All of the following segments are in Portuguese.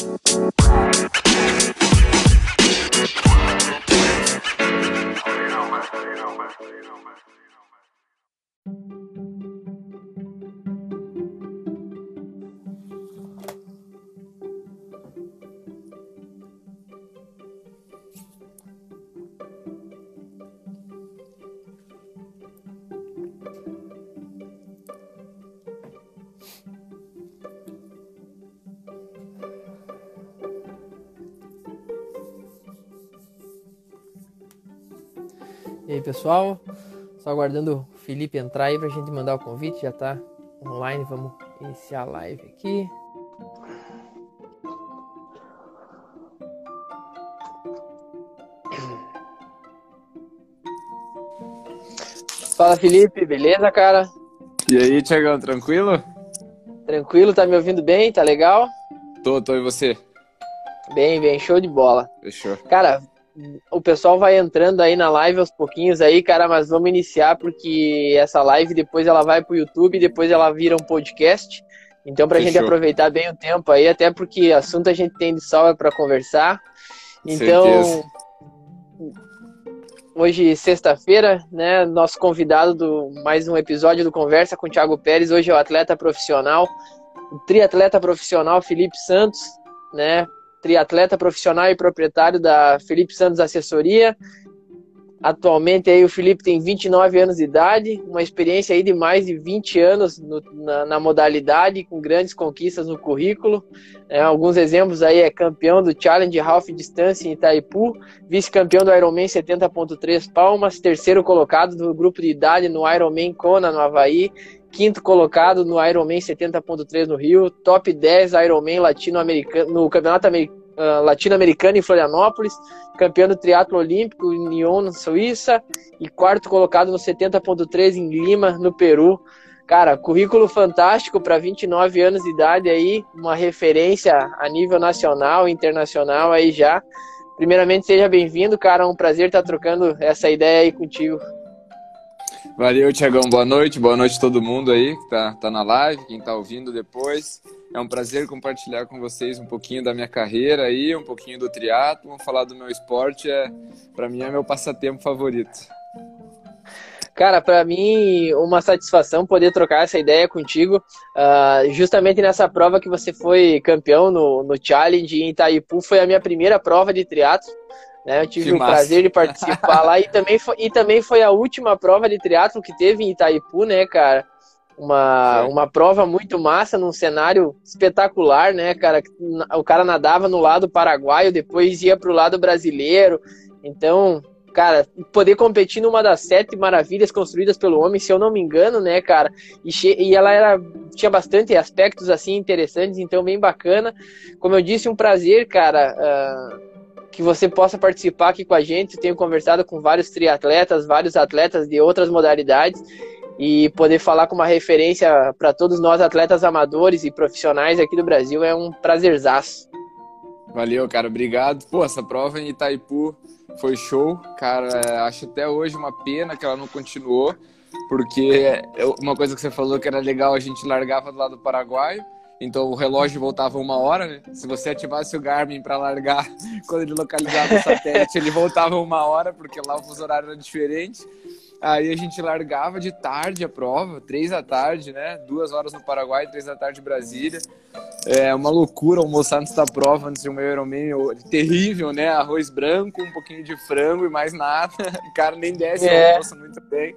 Bye. Pessoal? Só aguardando o Felipe entrar aí pra gente mandar o convite. Já tá online. Vamos iniciar a live aqui. Fala, Felipe. Beleza, cara? E aí, Tiagão, tranquilo? Tranquilo? Tá me ouvindo bem? Tá legal? Tô, tô. E você? Bem, bem. Show de bola. Fechou. Cara, o pessoal vai entrando aí na live aos pouquinhos aí, cara, mas vamos iniciar porque essa live depois ela vai pro YouTube, depois ela vira um podcast. Então, pra Fechou. gente aproveitar bem o tempo aí, até porque assunto a gente tem de sobra para conversar. Então, Certeza. hoje, sexta-feira, né? Nosso convidado do mais um episódio do Conversa com o Thiago Pérez. Hoje é o atleta profissional, o triatleta profissional Felipe Santos, né? Triatleta profissional e proprietário da Felipe Santos Assessoria. Atualmente aí o Felipe tem 29 anos de idade, uma experiência aí de mais de 20 anos no- na, na modalidade, com grandes conquistas no currículo. É, alguns exemplos aí é campeão do Challenge Half Distância em Itaipu, vice-campeão do Ironman 70.3 Palmas, terceiro colocado do grupo de idade no Ironman Kona, no Havaí, quinto colocado no Ironman 70.3 no Rio, top 10 Ironman latino-americano no Campeonato ah, Latino-Americano em Florianópolis, campeão do triatlo olímpico em Lyon, na Suíça, e quarto colocado no 70.3 em Lima, no Peru. Cara, currículo fantástico para 29 anos de idade aí, uma referência a nível nacional e internacional aí já. Primeiramente, seja bem-vindo, cara. É um prazer estar trocando essa ideia aí contigo. Valeu, Tiagão. Boa noite. Boa noite a todo mundo aí que tá, tá na live, quem tá ouvindo depois. É um prazer compartilhar com vocês um pouquinho da minha carreira aí, um pouquinho do triatlo, falar do meu esporte. É, para mim é meu passatempo favorito. Cara, para mim, uma satisfação poder trocar essa ideia contigo. Ah, justamente nessa prova que você foi campeão no, no Challenge em Itaipu, foi a minha primeira prova de triatlo. Né? Eu tive Que o massa. prazer de participar lá e também, foi, e também foi a última prova de triatlo que teve em Itaipu, né, cara? Uma, uma prova muito massa, num cenário espetacular, né, cara? O cara nadava no lado paraguaio, depois ia pro lado brasileiro. Então, cara, poder competir numa das sete maravilhas construídas pelo homem, se eu não me engano, né, cara? E, e ela era tinha bastante aspectos assim interessantes, então bem bacana. Como eu disse, um prazer, cara, ah, que você possa participar aqui com a gente. Tenho conversado com vários triatletas, vários atletas de outras modalidades e poder falar com uma referência para todos nós atletas amadores e profissionais aqui do Brasil é um prazerzaço. Valeu, cara. Obrigado. Pô, essa prova em Itaipu foi show. Cara, é, acho até hoje uma pena que ela não continuou, porque eu- uma coisa que você falou que era legal, a gente largava do lado do Paraguai, então o relógio voltava uma hora, né? Se você ativasse o Garmin para largar, quando ele localizava o satélite, ele voltava uma hora, porque lá o fuso horário era diferente. Aí a gente largava de tarde a prova, três da tarde, né? Duas horas no Paraguai, três da tarde em Brasília. É uma loucura almoçar antes da prova, antes de um Ironman. Terrível, né? Arroz branco, um pouquinho de frango e mais nada. O cara nem desce É. o almoço muito bem.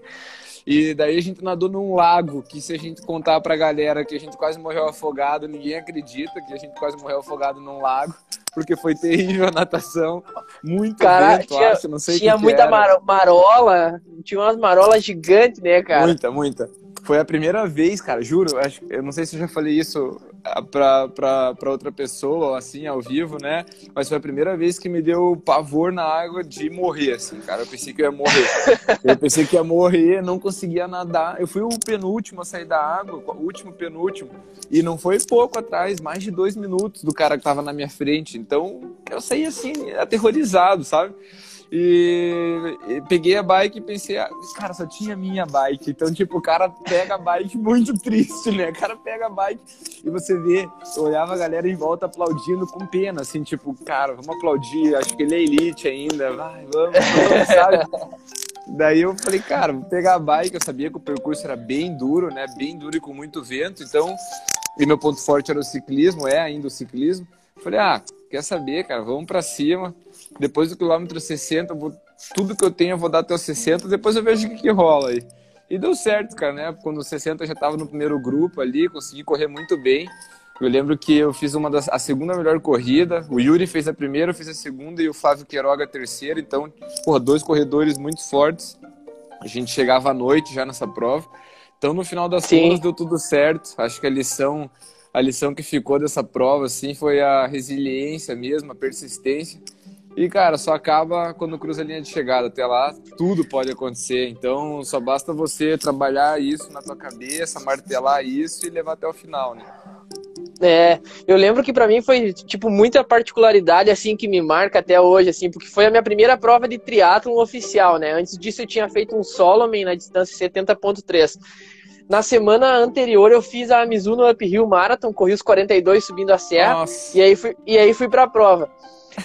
E daí a gente nadou num lago, que se a gente contar pra galera que a gente quase morreu afogado, ninguém acredita que a gente quase morreu afogado num lago, porque foi terrível a natação. Muito Cara, vento, tinha- acho, não sei tinha que que muita maro- marola, tinha umas marolas gigantes, né, cara? Muita, muita. Foi a primeira vez, cara, juro. Acho, eu não sei se eu já falei isso pra outra pessoa, assim, ao vivo, né? Mas foi a primeira vez que me deu pavor na água de morrer, assim, cara. Eu pensei que eu ia morrer. eu pensei que ia morrer, não conseguia nadar. Eu fui o penúltimo a sair da água, o último penúltimo. E não foi pouco atrás, mais de dois minutos do cara que tava na minha frente. Então, eu saí assim, aterrorizado, sabe? E, e, peguei a bike e pensei, ah, cara, só tinha minha bike. Então, tipo, o cara pega a bike muito triste, né? O cara pega a bike e você vê, eu olhava a galera em volta aplaudindo com pena, assim, tipo, cara, vamos aplaudir, acho que ele é elite ainda, vai, vamos, vamos sabe? Daí eu falei, cara, vou pegar a bike. Eu sabia que o percurso era bem duro, né? Bem duro e com muito vento. Então, e meu ponto forte era o ciclismo, é ainda o ciclismo. Falei, ah, quer saber, cara, vamos para cima. Depois do quilômetro 60, vou, tudo que eu tenho eu vou dar até os 60, depois eu vejo o que, que rola aí. E deu certo, cara, né? Quando os 60 eu já tava no primeiro grupo ali, consegui correr muito bem. Eu lembro que eu fiz uma das, a segunda melhor corrida, o Yuri fez a primeira, eu fiz a segunda e o Flávio Queiroga a terceira, então, porra, dois corredores muito fortes. A gente chegava à noite já nessa prova. Então, no final das contas, deu tudo certo. Acho que a lição, a lição que ficou dessa prova, assim, foi a resiliência mesmo, a persistência. E, cara, só acaba quando cruza a linha de chegada. Até lá, tudo pode acontecer. Então, só basta você trabalhar isso na tua cabeça, martelar isso e levar até o final, né? É, eu lembro que para mim foi, tipo, muita particularidade, assim, que me marca até hoje, assim, porque foi a minha primeira prova de triatlon oficial, né? Antes disso eu tinha feito um Solomon na distância 70.3. Na semana anterior eu fiz a Mizuno Uphill Marathon, corri os 42 subindo a serra, Nossa. e aí fui, e aí fui pra prova.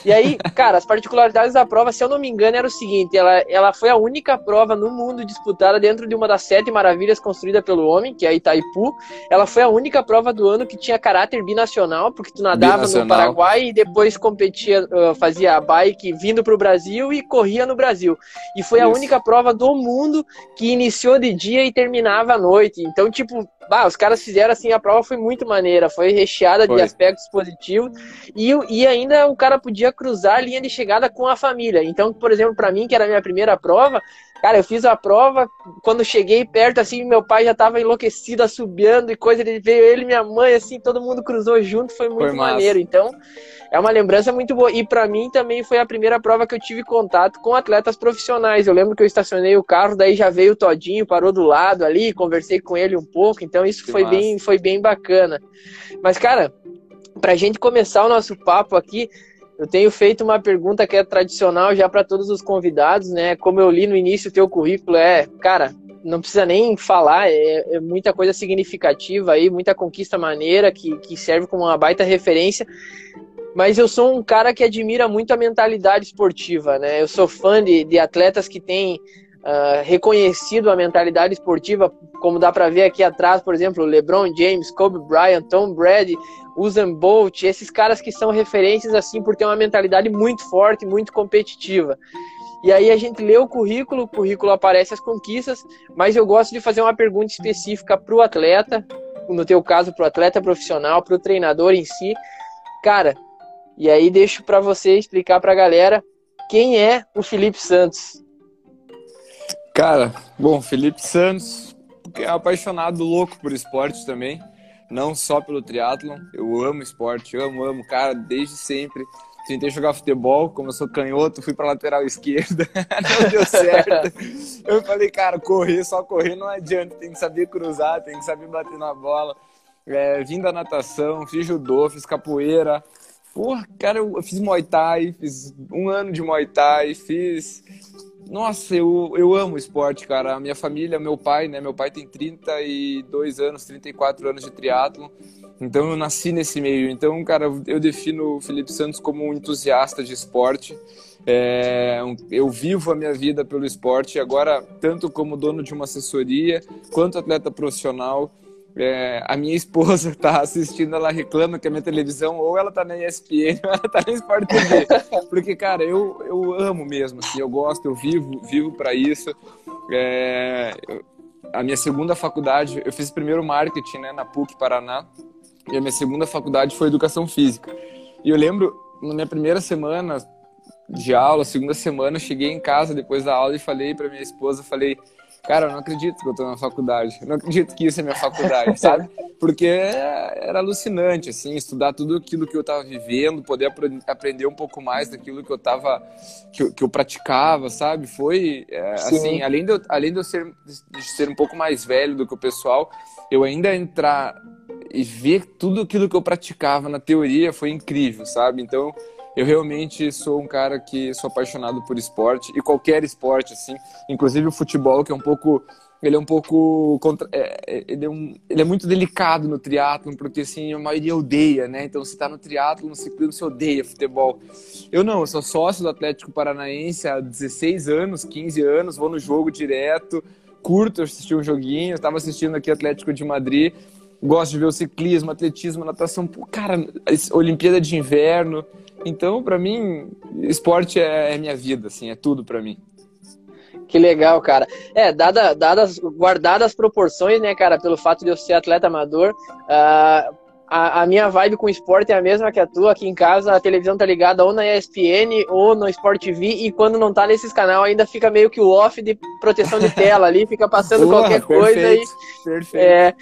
E aí, cara, as particularidades da prova, se eu não me engano, era o seguinte: ela, ela foi a única prova no mundo disputada dentro de uma das sete maravilhas construída pelo homem, que é Itaipu. Ela foi a única prova do ano que tinha caráter binacional, porque tu nadava binacional. no Paraguai e depois competia, fazia a bike vindo para o Brasil e corria no Brasil. E foi Isso. a única prova do mundo que iniciou de dia e terminava à noite. Então, tipo, Bah, os caras fizeram assim, a prova foi muito maneira, foi recheada foi. de aspectos positivos e, e ainda o cara podia cruzar a linha de chegada com a família. Então, por exemplo, para mim, que era a minha primeira prova, cara, eu fiz a prova, quando cheguei perto, assim, meu pai já tava enlouquecido, assobiando e coisa, ele veio ele e minha mãe, assim, todo mundo cruzou junto, foi muito foi maneiro. Então, é uma lembrança muito boa. E para mim também foi a primeira prova que eu tive contato com atletas profissionais. Eu lembro que eu estacionei o carro, daí já veio o Todinho, parou do lado ali, conversei com ele um pouco. Então isso foi bem, foi bem bacana. Mas, cara, pra gente começar o nosso papo aqui, eu tenho feito uma pergunta que é tradicional já para todos os convidados, né? Como eu li no início, o teu currículo é, cara, não precisa nem falar, é, é, muita coisa significativa aí, muita conquista maneira que, que serve como uma baita referência mas eu sou um cara que admira muito a mentalidade esportiva, né? Eu sou fã de, de atletas que têm uh, reconhecido a mentalidade esportiva, como dá para ver aqui atrás, por exemplo, LeBron James, Kobe Bryant, Tom Brady, Usain Bolt, esses caras que são referências assim por ter uma mentalidade muito forte, muito competitiva. E aí a gente lê o currículo, o currículo aparece as conquistas, mas eu gosto de fazer uma pergunta específica para o atleta, no teu caso para o atleta profissional, para o treinador em si. Cara, e aí deixo para você explicar para a galera quem é o Felipe Santos. Cara, bom, Felipe Santos é apaixonado louco por esporte também, não só pelo triatlon. Eu amo esporte, amo, amo, cara, desde sempre. Tentei jogar futebol, como eu sou canhoto, fui para lateral esquerda, não deu certo. Eu falei, cara, correr, só correr não adianta, tem que saber cruzar, tem que saber bater na bola. É, vim da natação, fiz judô, fiz capoeira, Porra, cara, eu fiz Muay Thai, fiz um ano de Muay Thai, fiz. Nossa, eu, eu amo esporte, cara. A minha família, meu pai, né? Meu pai tem 32 anos, 34 anos de triatlo. Então eu nasci nesse meio. Então, cara, eu defino o Felipe Santos como um entusiasta de esporte. É, eu vivo a minha vida pelo esporte, agora, tanto como dono de uma assessoria, quanto atleta profissional é, a minha esposa tá assistindo, ela reclama que a minha televisão ou ela tá na ESPN ou ela tá na Sport TV. Porque, cara, eu, eu amo mesmo, assim, eu gosto, eu vivo, vivo para isso. É, a minha segunda faculdade, eu fiz primeiro marketing né, na PUC Paraná, e a minha segunda faculdade foi educação física. E eu lembro, na minha primeira semana de aula, segunda semana, eu cheguei em casa depois da aula e falei para minha esposa, falei, cara, eu não acredito que eu tô na faculdade. Eu não acredito que isso é minha faculdade, sabe? Porque era alucinante, assim, estudar tudo aquilo que eu tava vivendo, poder aprender um pouco mais daquilo que eu tava, que eu, que eu praticava, sabe? Foi, é, assim, além de, eu, além de eu ser, de ser um pouco mais velho do que o pessoal, eu ainda entrar e ver tudo aquilo que eu praticava na teoria foi incrível, sabe? Então, Eu realmente sou um cara que sou apaixonado por esporte e qualquer esporte, assim, inclusive o futebol, que é um pouco ele é um pouco contra, é, é, ele, é um, ele é muito delicado no triatlo porque assim a maioria odeia né? Então se está no triatlo no ciclismo você odeia futebol. Eu não eu sou sócio do Atlético Paranaense há 16 anos 15 anos vou no jogo direto curto assistir um joguinho. Estava assistindo aqui Atlético de Madrid gosto de ver o ciclismo atletismo natação. Pô, cara Olimpíada de Inverno então para mim esporte é, é minha vida assim é tudo para mim que legal, cara. É, dada, dadas, guardadas as proporções, né, cara, pelo fato de eu ser atleta amador, uh, a, a, minha vibe com esporte é a mesma que a tua. Aqui em casa, a televisão tá ligada ou na ESPN ou no Sport TV, e quando não tá nesses canal ainda fica meio que o off de proteção de tela ali, fica passando qualquer perfeito, coisa aí. Perfeito. É,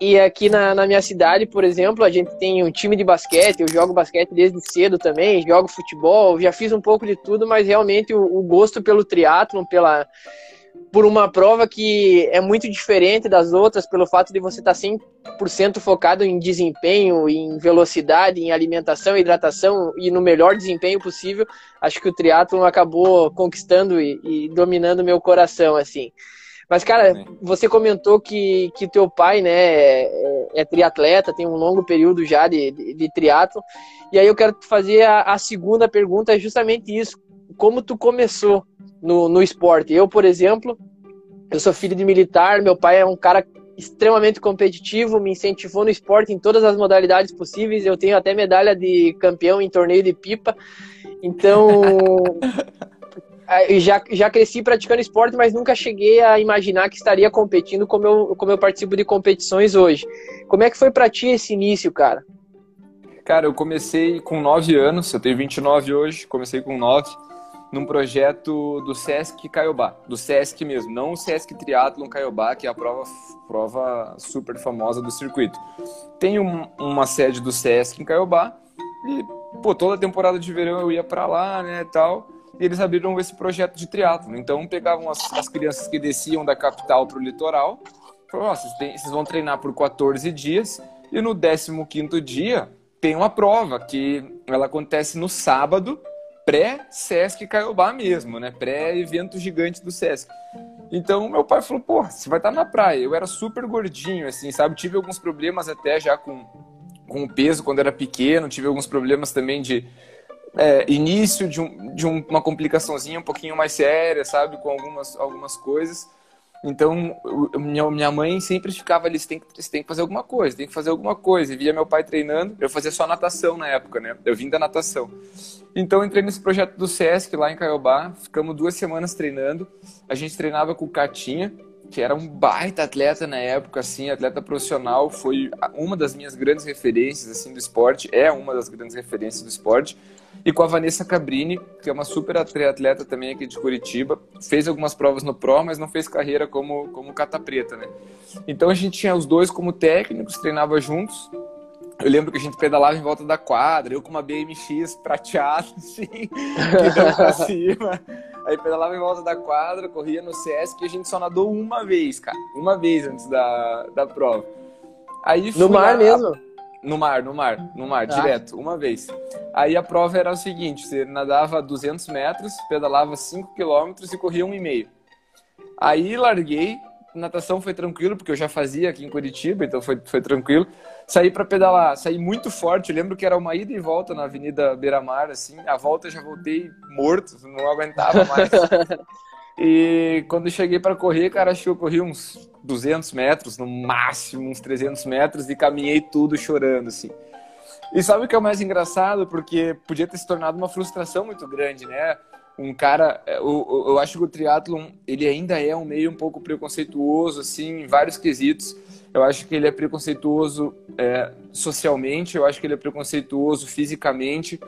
e aqui na, na, minha cidade, por exemplo, a gente tem um time de basquete, eu jogo basquete desde cedo também, jogo futebol, já fiz um pouco de tudo, mas realmente o, o gosto pelo triatlon, pela por uma prova que é muito diferente das outras, pelo fato de você estar 100% focado em desempenho, em velocidade, em alimentação, hidratação e no melhor desempenho possível, acho que o triatlon acabou conquistando e, e dominando meu coração, assim. Mas, cara, você comentou que, que teu pai, né, é, é, triatleta, tem um longo período já de, de, de triatlo. E aí eu quero fazer a, a, segunda pergunta, é justamente isso. Como tu começou no, no esporte? Eu, por exemplo, eu sou filho de militar, meu pai é um cara extremamente competitivo, me incentivou no esporte em todas as modalidades possíveis. Eu tenho até medalha de campeão em torneio de pipa. Então, já, já cresci praticando esporte, mas nunca cheguei a imaginar que estaria competindo como eu, como eu participo de competições hoje. Como é que foi para ti esse início, cara? Cara, eu comecei com 9 anos, eu tenho 29 hoje, comecei com 9, num projeto do Sesc Caiobá, do Sesc mesmo, não o Sesc Triathlon Caiobá, que é a prova, prova super famosa do circuito. Tem um, uma sede do Sesc em Caiobá e, pô, toda temporada de verão eu ia para lá, né, tal e eles abriram esse projeto de triatlo. Então pegavam as, as crianças que desciam da capital para o litoral, falaram, oh, vocês, vocês, vão treinar por 14 dias e no 15º dia tem uma prova que ela acontece no sábado, pré-Sesc Caiobá mesmo, né? Pré-evento gigante do Sesc. Então meu pai falou, pô, você vai estar na praia. Eu era super gordinho, assim, sabe? Tive alguns problemas até já com, com o peso quando era pequeno, tive alguns problemas também de é, início de, um, de uma complicaçãozinha um pouquinho mais séria, sabe? Com algumas, algumas coisas. Então, minha, minha mãe sempre ficava ali, você tem, que, você tem que fazer alguma coisa, tem que fazer alguma coisa. E via meu pai treinando, eu fazia só natação na época, né? Eu vim da natação. Então, entrei nesse projeto do SESC lá em Caiobá, ficamos duas semanas treinando. A gente treinava com o Catinha, que era um baita atleta na época, assim, atleta profissional, foi uma das minhas grandes referências, assim, do esporte, é uma das grandes referências do esporte e com a Vanessa Cabrini, que é uma super atleta também aqui de Curitiba. Fez algumas provas no Pro, mas não fez carreira como, como cata preta, né? Então a gente tinha os dois como técnicos, treinava juntos. Eu lembro que a gente pedalava em volta da quadra, eu com uma BMX prateada, assim, guiando pra cima. Aí pedalava em volta da quadra, corria no Sesc e a gente só nadou uma vez, cara. Uma vez antes da, da prova. Aí no mar mesmo? No mar, no mar, no mar, tá. direto, uma vez. Aí a prova era o seguinte: você nadava 200 metros, pedalava 5 quilômetros e corria 1,5. Aí larguei, natação foi tranquilo, porque eu já fazia aqui em Curitiba, então foi, foi tranquilo. Saí para pedalar, saí muito forte. Eu lembro que era uma ida e volta na Avenida Beira Mar, assim. A volta eu já voltei morto, não aguentava mais. E quando cheguei para correr, cara, acho que eu corri uns 200 metros, no máximo uns 300 metros, e caminhei tudo chorando, assim. E sabe o que é o mais engraçado? Porque podia ter se tornado uma frustração muito grande, né? Um cara, é, eu, eu acho que o triatlon, ele ainda é um meio um pouco preconceituoso, assim, em vários quesitos. Eu acho que ele é preconceituoso é, socialmente, eu acho que ele é preconceituoso fisicamente,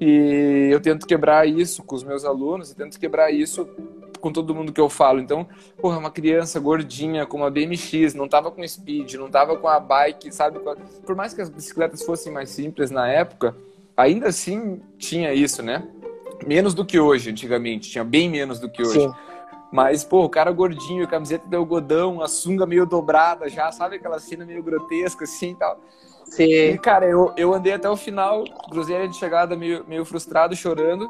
e eu tento quebrar isso com os meus alunos, eu tento quebrar isso com todo mundo que eu falo. Então, porra, uma criança gordinha com uma BMX, não tava com speed, não tava com a bike, sabe? Por mais que as bicicletas fossem mais simples na época, ainda assim tinha isso, né? Menos do que hoje, antigamente. Tinha bem menos do que hoje. Sim. Mas, pô, o cara gordinho, camiseta de algodão, a sunga meio dobrada já, sabe aquela cena meio grotesca assim e tal. Sim. E, cara, eu, eu andei até o final, cruzei a de chegada meio, meio frustrado, chorando.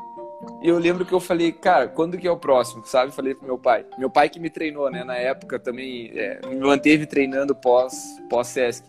E eu lembro que eu falei, cara, quando que é o próximo, sabe? Falei pro meu pai. Meu pai que me treinou, né? Na época também é, me manteve treinando pós, pós Sesc.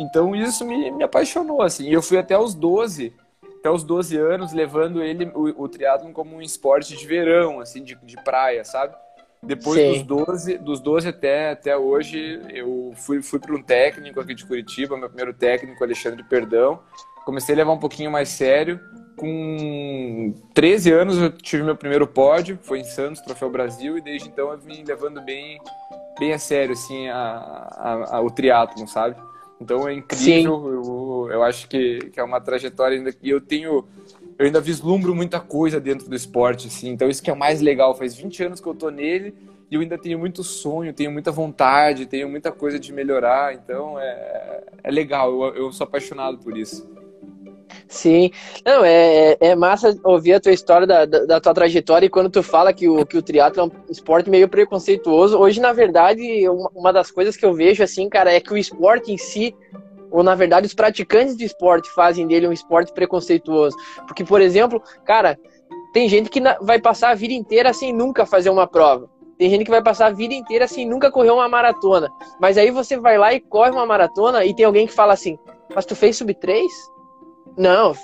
Então isso me, me apaixonou, assim. E eu fui até os 12, até os 12 anos, levando ele, o, o triatlon como um esporte de verão, assim, de, de praia, sabe? Depois Sim. dos 12, dos 12 até, até hoje, eu fui, fui para um técnico aqui de Curitiba, meu primeiro técnico, Alexandre Perdão. Comecei a levar um pouquinho mais sério. Com 13 anos eu tive meu primeiro pódio, foi em Santos, Troféu Brasil, e desde então eu vim levando bem, bem a sério assim, a, a, a o triatlon, sabe? Então é incrível, eu, eu, acho que, que é uma trajetória ainda que eu tenho eu ainda vislumbro muita coisa dentro do esporte, assim. Então isso que é o mais legal. Faz 20 anos que eu tô nele e eu ainda tenho muito sonho, tenho muita vontade, tenho muita coisa de melhorar. Então é, é legal. Eu, eu sou apaixonado por isso. Sim, não, é, é, é massa ouvir a tua história da, da, da, tua trajetória e quando tu fala que o, que o triatlo é um esporte meio preconceituoso, hoje, na verdade, uma, uma das coisas que eu vejo, assim, cara, é que o esporte em si ou na verdade os praticantes de esporte fazem dele um esporte preconceituoso. Porque, por exemplo, cara, tem gente que vai passar a vida inteira sem nunca fazer uma prova. Tem gente que vai passar a vida inteira sem nunca correr uma maratona. Mas aí você vai lá e corre uma maratona e tem alguém que fala assim: Mas tu fez sub 3? Não,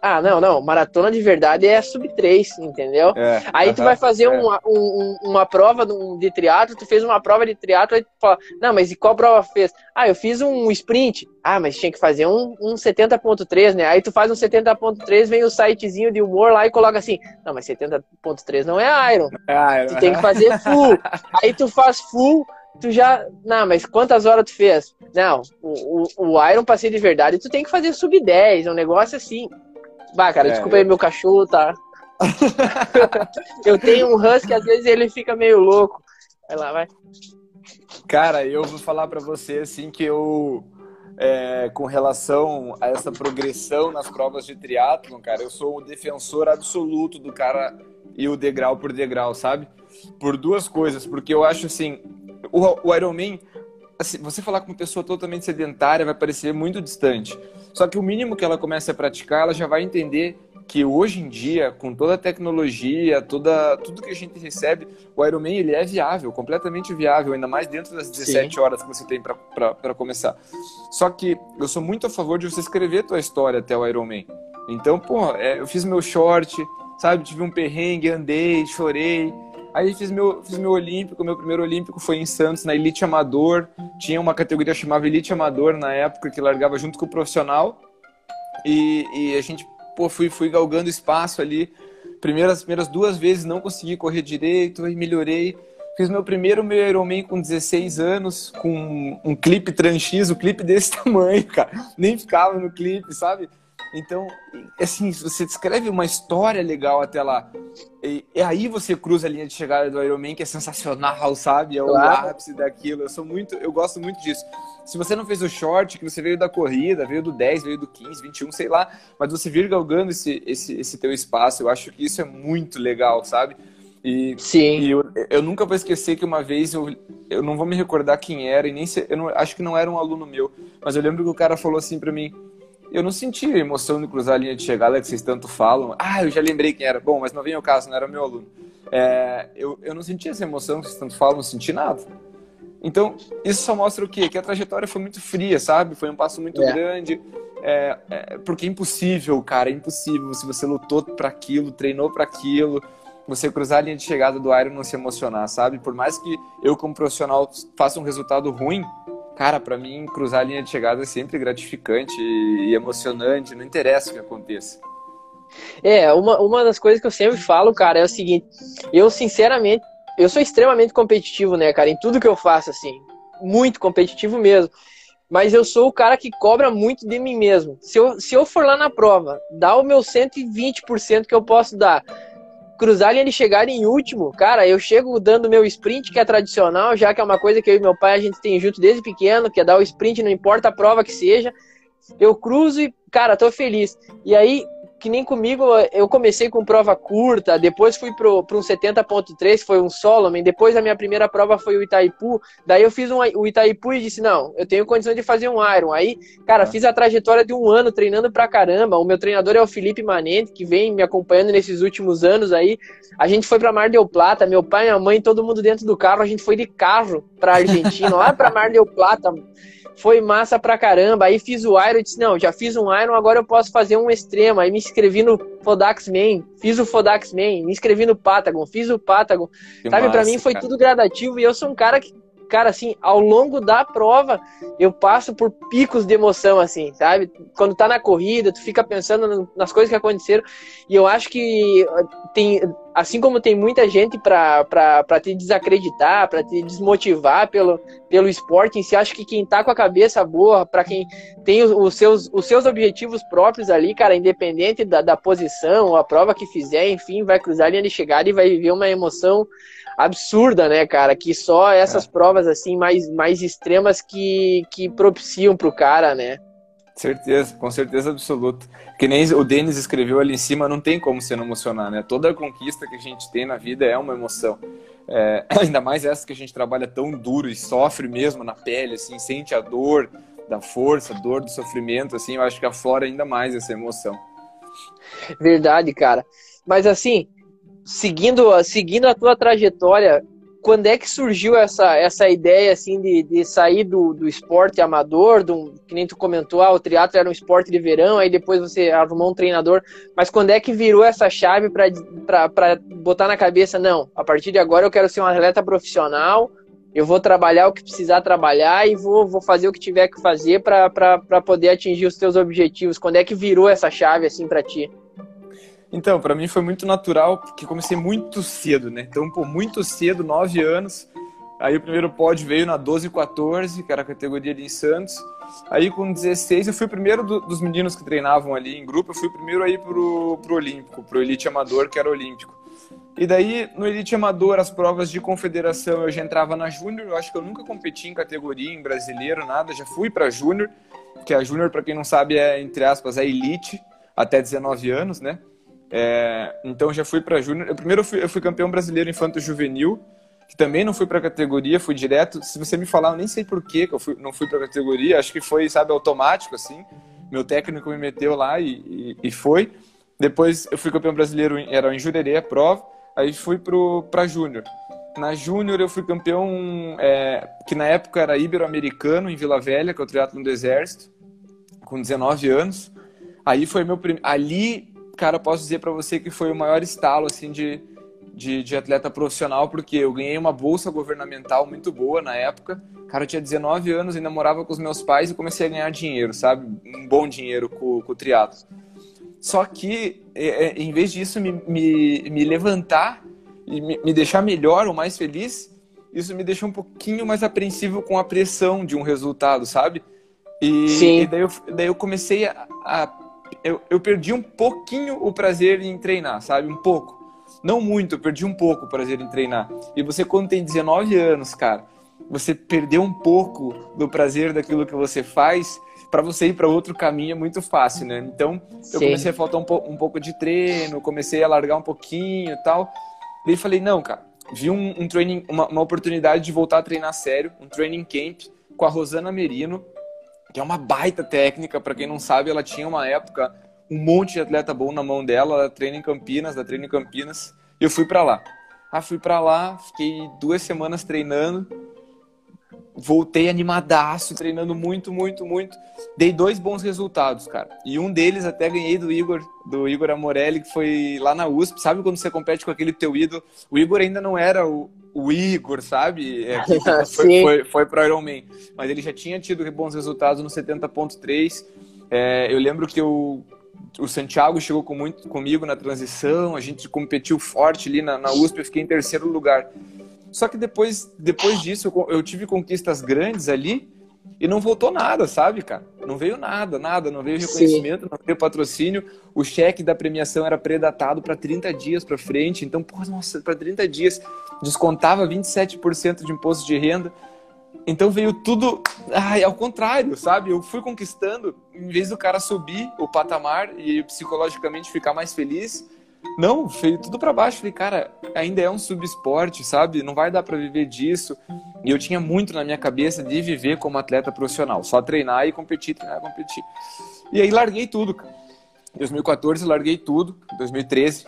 ah, não, não. Maratona de verdade é sub 3, entendeu? É, aí uh -huh, tu vai fazer é. uma, um, uma prova de triatlo, tu fez uma prova de triatlo, aí tu fala, não, mas e qual prova fez? Ah, eu fiz um sprint. Ah, mas tinha que fazer um, um 70.3, né? Aí tu faz um 70.3, vem o sitezinho de humor lá e coloca assim, não, mas 70.3 não é Iron. É Iron. Tu tem que fazer full. aí tu faz full, tu já. Não, mas quantas horas tu fez? Não, o, o, o Iron passei de verdade, tu tem que fazer sub 10, um negócio assim. Bah, cara, é, desculpa aí, meu cachorro, tá? eu tenho um husky, às vezes ele fica meio louco. Vai lá, vai. Cara, eu vou falar para você assim que eu é, com relação a essa progressão nas provas de triatlon, cara, eu sou o defensor absoluto do cara e o degrau por degrau, sabe? Por duas coisas, porque eu acho assim, o, o Ironman assim, você falar com uma pessoa totalmente sedentária vai parecer muito distante. Só que o mínimo que ela começa a praticar, ela já vai entender que hoje em dia, com toda a tecnologia, toda, tudo que a gente recebe, o Ironman ele é viável, completamente viável, ainda mais dentro das 17 Sim. horas que você tem para começar. Só que eu sou muito a favor de você escrever a tua história até o Ironman. Então, pô, é, eu fiz meu short, sabe? Tive um perrengue, andei, chorei, Aí fiz meu, fiz meu olímpico, meu primeiro olímpico foi em Santos, na Elite Amador. Tinha uma categoria chamada Elite Amador na época, que largava junto com o profissional. E, e a gente, pô, fui, fui galgando espaço ali. Primeiras, primeiras duas vezes não consegui correr direito, aí melhorei. Fiz meu primeiro meu Ironman com 16 anos, com um clipe tranchis, um clipe desse tamanho, cara. Nem ficava no clipe, sabe? Então, assim, você descreve uma história legal até lá. E, e, aí você cruza a linha de chegada do Iron Man, que é sensacional, sabe? É o claro. ápice daquilo. Eu sou muito, eu gosto muito disso. Se você não fez o short, que você veio da corrida, veio do 10, veio do 15, 21, sei lá, mas você vir galgando esse, esse, esse teu espaço, eu acho que isso é muito legal, sabe? E, Sim. E eu, eu nunca vou esquecer que uma vez eu, eu não vou me recordar quem era, e nem se, eu não, acho que não era um aluno meu, mas eu lembro que o cara falou assim para mim: eu não senti a emoção de cruzar a linha de chegada que vocês tanto falam. Ah, eu já lembrei quem era. Bom, mas não vem ao caso, não era meu aluno. É, eu, eu não senti essa emoção que vocês tanto falam, não senti nada. Então, isso só mostra o quê? Que a trajetória foi muito fria, sabe? Foi um passo muito é. grande. É, é, porque é impossível, cara, é impossível. Se você lutou para aquilo, treinou para aquilo, você cruzar a linha de chegada do Iron não se emocionar, sabe? Por mais que eu, como profissional, faça um resultado ruim, Cara, para mim, cruzar a linha de chegada é sempre gratificante e emocionante, não interessa o que aconteça. É, uma, uma das coisas que eu sempre falo, cara, é o seguinte: eu, sinceramente, eu sou extremamente competitivo, né, cara, em tudo que eu faço, assim. Muito competitivo mesmo. Mas eu sou o cara que cobra muito de mim mesmo. Se eu, se eu for lá na prova, dar o meu 120% que eu posso dar, cruzar linha de chegada em último, cara, eu chego dando meu sprint, que é tradicional, já que é uma coisa que eu e meu pai a gente tem junto desde pequeno, que é dar o sprint, não importa a prova que seja. Eu cruzo e, cara, tô feliz. E aí, que nem comigo, eu comecei com prova curta, depois fui para um 70.3, foi um Solomon, depois a minha primeira prova foi o Itaipu, daí eu fiz um, o Itaipu e disse, não, eu tenho condição de fazer um Iron. Aí, cara, fiz a trajetória de um ano treinando pra caramba, o meu treinador é o Felipe Manente, que vem me acompanhando nesses últimos anos aí, a gente foi para Mar del Plata, meu pai, minha mãe, todo mundo dentro do carro, a gente foi de carro pra Argentina, lá pra Mar del Plata, foi massa pra caramba. Aí fiz o Iron, disse, não, já fiz um Iron, agora eu posso fazer um extremo. Aí me inscrevi no Fodax Man, fiz o Fodax Man, me inscrevi no Patagon, fiz o Patagon. Que Sabe, para mim foi cara. tudo gradativo e eu sou um cara que cara, assim, ao longo da prova, eu passo por picos de emoção, assim, sabe? Quando tá na corrida, tu fica pensando nas coisas que aconteceram. E eu acho que tem, assim como tem muita gente para te desacreditar, para te desmotivar pelo, pelo esporte em si, acho que quem tá com a cabeça boa, para quem tem os, os, seus, os seus objetivos próprios ali, cara, independente da, da posição, a prova que fizer, enfim, vai cruzar a linha de chegada e vai viver uma emoção absurda, né, cara? Que só essas é. provas assim mais, mais extremas que, que propiciam pro cara, né? Certeza, com certeza absoluta. Que nem o Denis escreveu ali em cima, não tem como se não emocionar, né? Toda conquista que a gente tem na vida é uma emoção. É, ainda mais essa que a gente trabalha tão duro e sofre mesmo na pele, assim, sente a dor da força, a dor do sofrimento, assim, eu acho que aflora ainda mais essa emoção. Verdade, cara. Mas assim, seguindo, seguindo a tua trajetória, quando é que surgiu essa, essa ideia assim de, de sair do, do esporte amador, do, que nem tu comentou, ah, o triatlo era um esporte de verão, aí depois você arrumou um treinador, mas quando é que virou essa chave para botar na cabeça, não, a partir de agora eu quero ser um atleta profissional, eu vou trabalhar o que precisar trabalhar e vou, vou fazer o que tiver que fazer para poder atingir os teus objetivos. Quando é que virou essa chave assim para ti? Então, para mim foi muito natural, porque comecei muito cedo, né? Então, pô, muito cedo, 9 anos. Aí o primeiro pódio veio na 12 14, que era a categoria ali em Santos. Aí com 16 eu fui o primeiro do, dos meninos que treinavam ali em grupo, eu fui o primeiro aí pro, pro Olímpico, pro Elite Amador, que era Olímpico. E daí, no Elite Amador, as provas de confederação, eu já entrava na Júnior, eu acho que eu nunca competi em categoria, em brasileiro, nada, já fui pra Júnior, que a Júnior, para quem não sabe, é, entre aspas, é Elite, até 19 anos, né? É, então já fui para júnior. Primeiro eu fui, eu fui, campeão brasileiro infanto juvenil, que também não fui para categoria, fui direto. Se você me falar, eu nem sei por que eu fui, não fui para categoria. Acho que foi, sabe, automático assim. Meu técnico me meteu lá e, e, e foi. Depois eu fui campeão brasileiro, era em Jurerê a prova. Aí fui para júnior. Na júnior eu fui campeão, é, que na época era ibero-americano em Vila Velha, que é o triatlo do Exército, com 19 anos. Aí foi meu primeiro. Ali cara, posso dizer para você que foi o maior estalo assim de, de, de, atleta profissional, porque eu ganhei uma bolsa governamental muito boa na época. Cara, eu tinha 19 anos, ainda morava com os meus pais e comecei a ganhar dinheiro, sabe? Um bom dinheiro com, com o triatlo. Só que, é, é, em vez disso me, me, me levantar e me, me deixar melhor ou mais feliz, isso me deixou um pouquinho mais apreensivo com a pressão de um resultado, sabe? E, Sim. e daí, eu, daí eu comecei a, a eu, eu perdi um pouquinho o prazer em treinar, sabe? Um pouco. Não muito, eu perdi um pouco o prazer em treinar. E você, quando tem 19 anos, cara, você perdeu um pouco do prazer daquilo que você faz, para você ir para outro caminho é muito fácil, né? Então, eu Sim. comecei a faltar um, po um pouco de treino, comecei a largar um pouquinho e tal. Daí falei, não, cara, vi um, um training, uma, uma oportunidade de voltar a treinar sério, um training camp com a Rosana Merino, é uma baita técnica. Para quem não sabe, ela tinha uma época um monte de atleta bom na mão dela. Ela treina em Campinas, ela treina em Campinas. E eu fui para lá. Ah, fui para lá, fiquei duas semanas treinando. Voltei animadaço, treinando muito, muito, muito. Dei dois bons resultados, cara. E um deles até ganhei do Igor, do Igor Amorelli, que foi lá na USP. Sabe quando você compete com aquele teu ídolo? O Igor ainda não era o, o Igor, sabe? É, foi, foi, foi para Ironman. Mas ele já tinha tido bons resultados no 70.3. É, eu lembro que eu, o Santiago chegou com muito comigo na transição, a gente competiu forte ali na, na USP, eu fiquei em terceiro lugar. Só que depois, depois disso eu, eu tive conquistas grandes ali, e não voltou nada, sabe, cara? Não veio nada, nada, não veio reconhecimento, Sim. não veio patrocínio. O cheque da premiação era predatado para 30 dias para frente, então, pô, nossa, para 30 dias descontava 27% de imposto de renda. Então veio tudo ai, ao contrário, sabe? Eu fui conquistando, em vez do cara subir o patamar e psicologicamente ficar mais feliz, não, veio tudo para baixo. Falei, cara, ainda é um subesporte, sabe? Não vai dar para viver disso. E eu tinha muito na minha cabeça de viver como atleta profissional, só treinar e competir, treinar e competir. E aí larguei tudo, cara. 2014 larguei tudo, 2013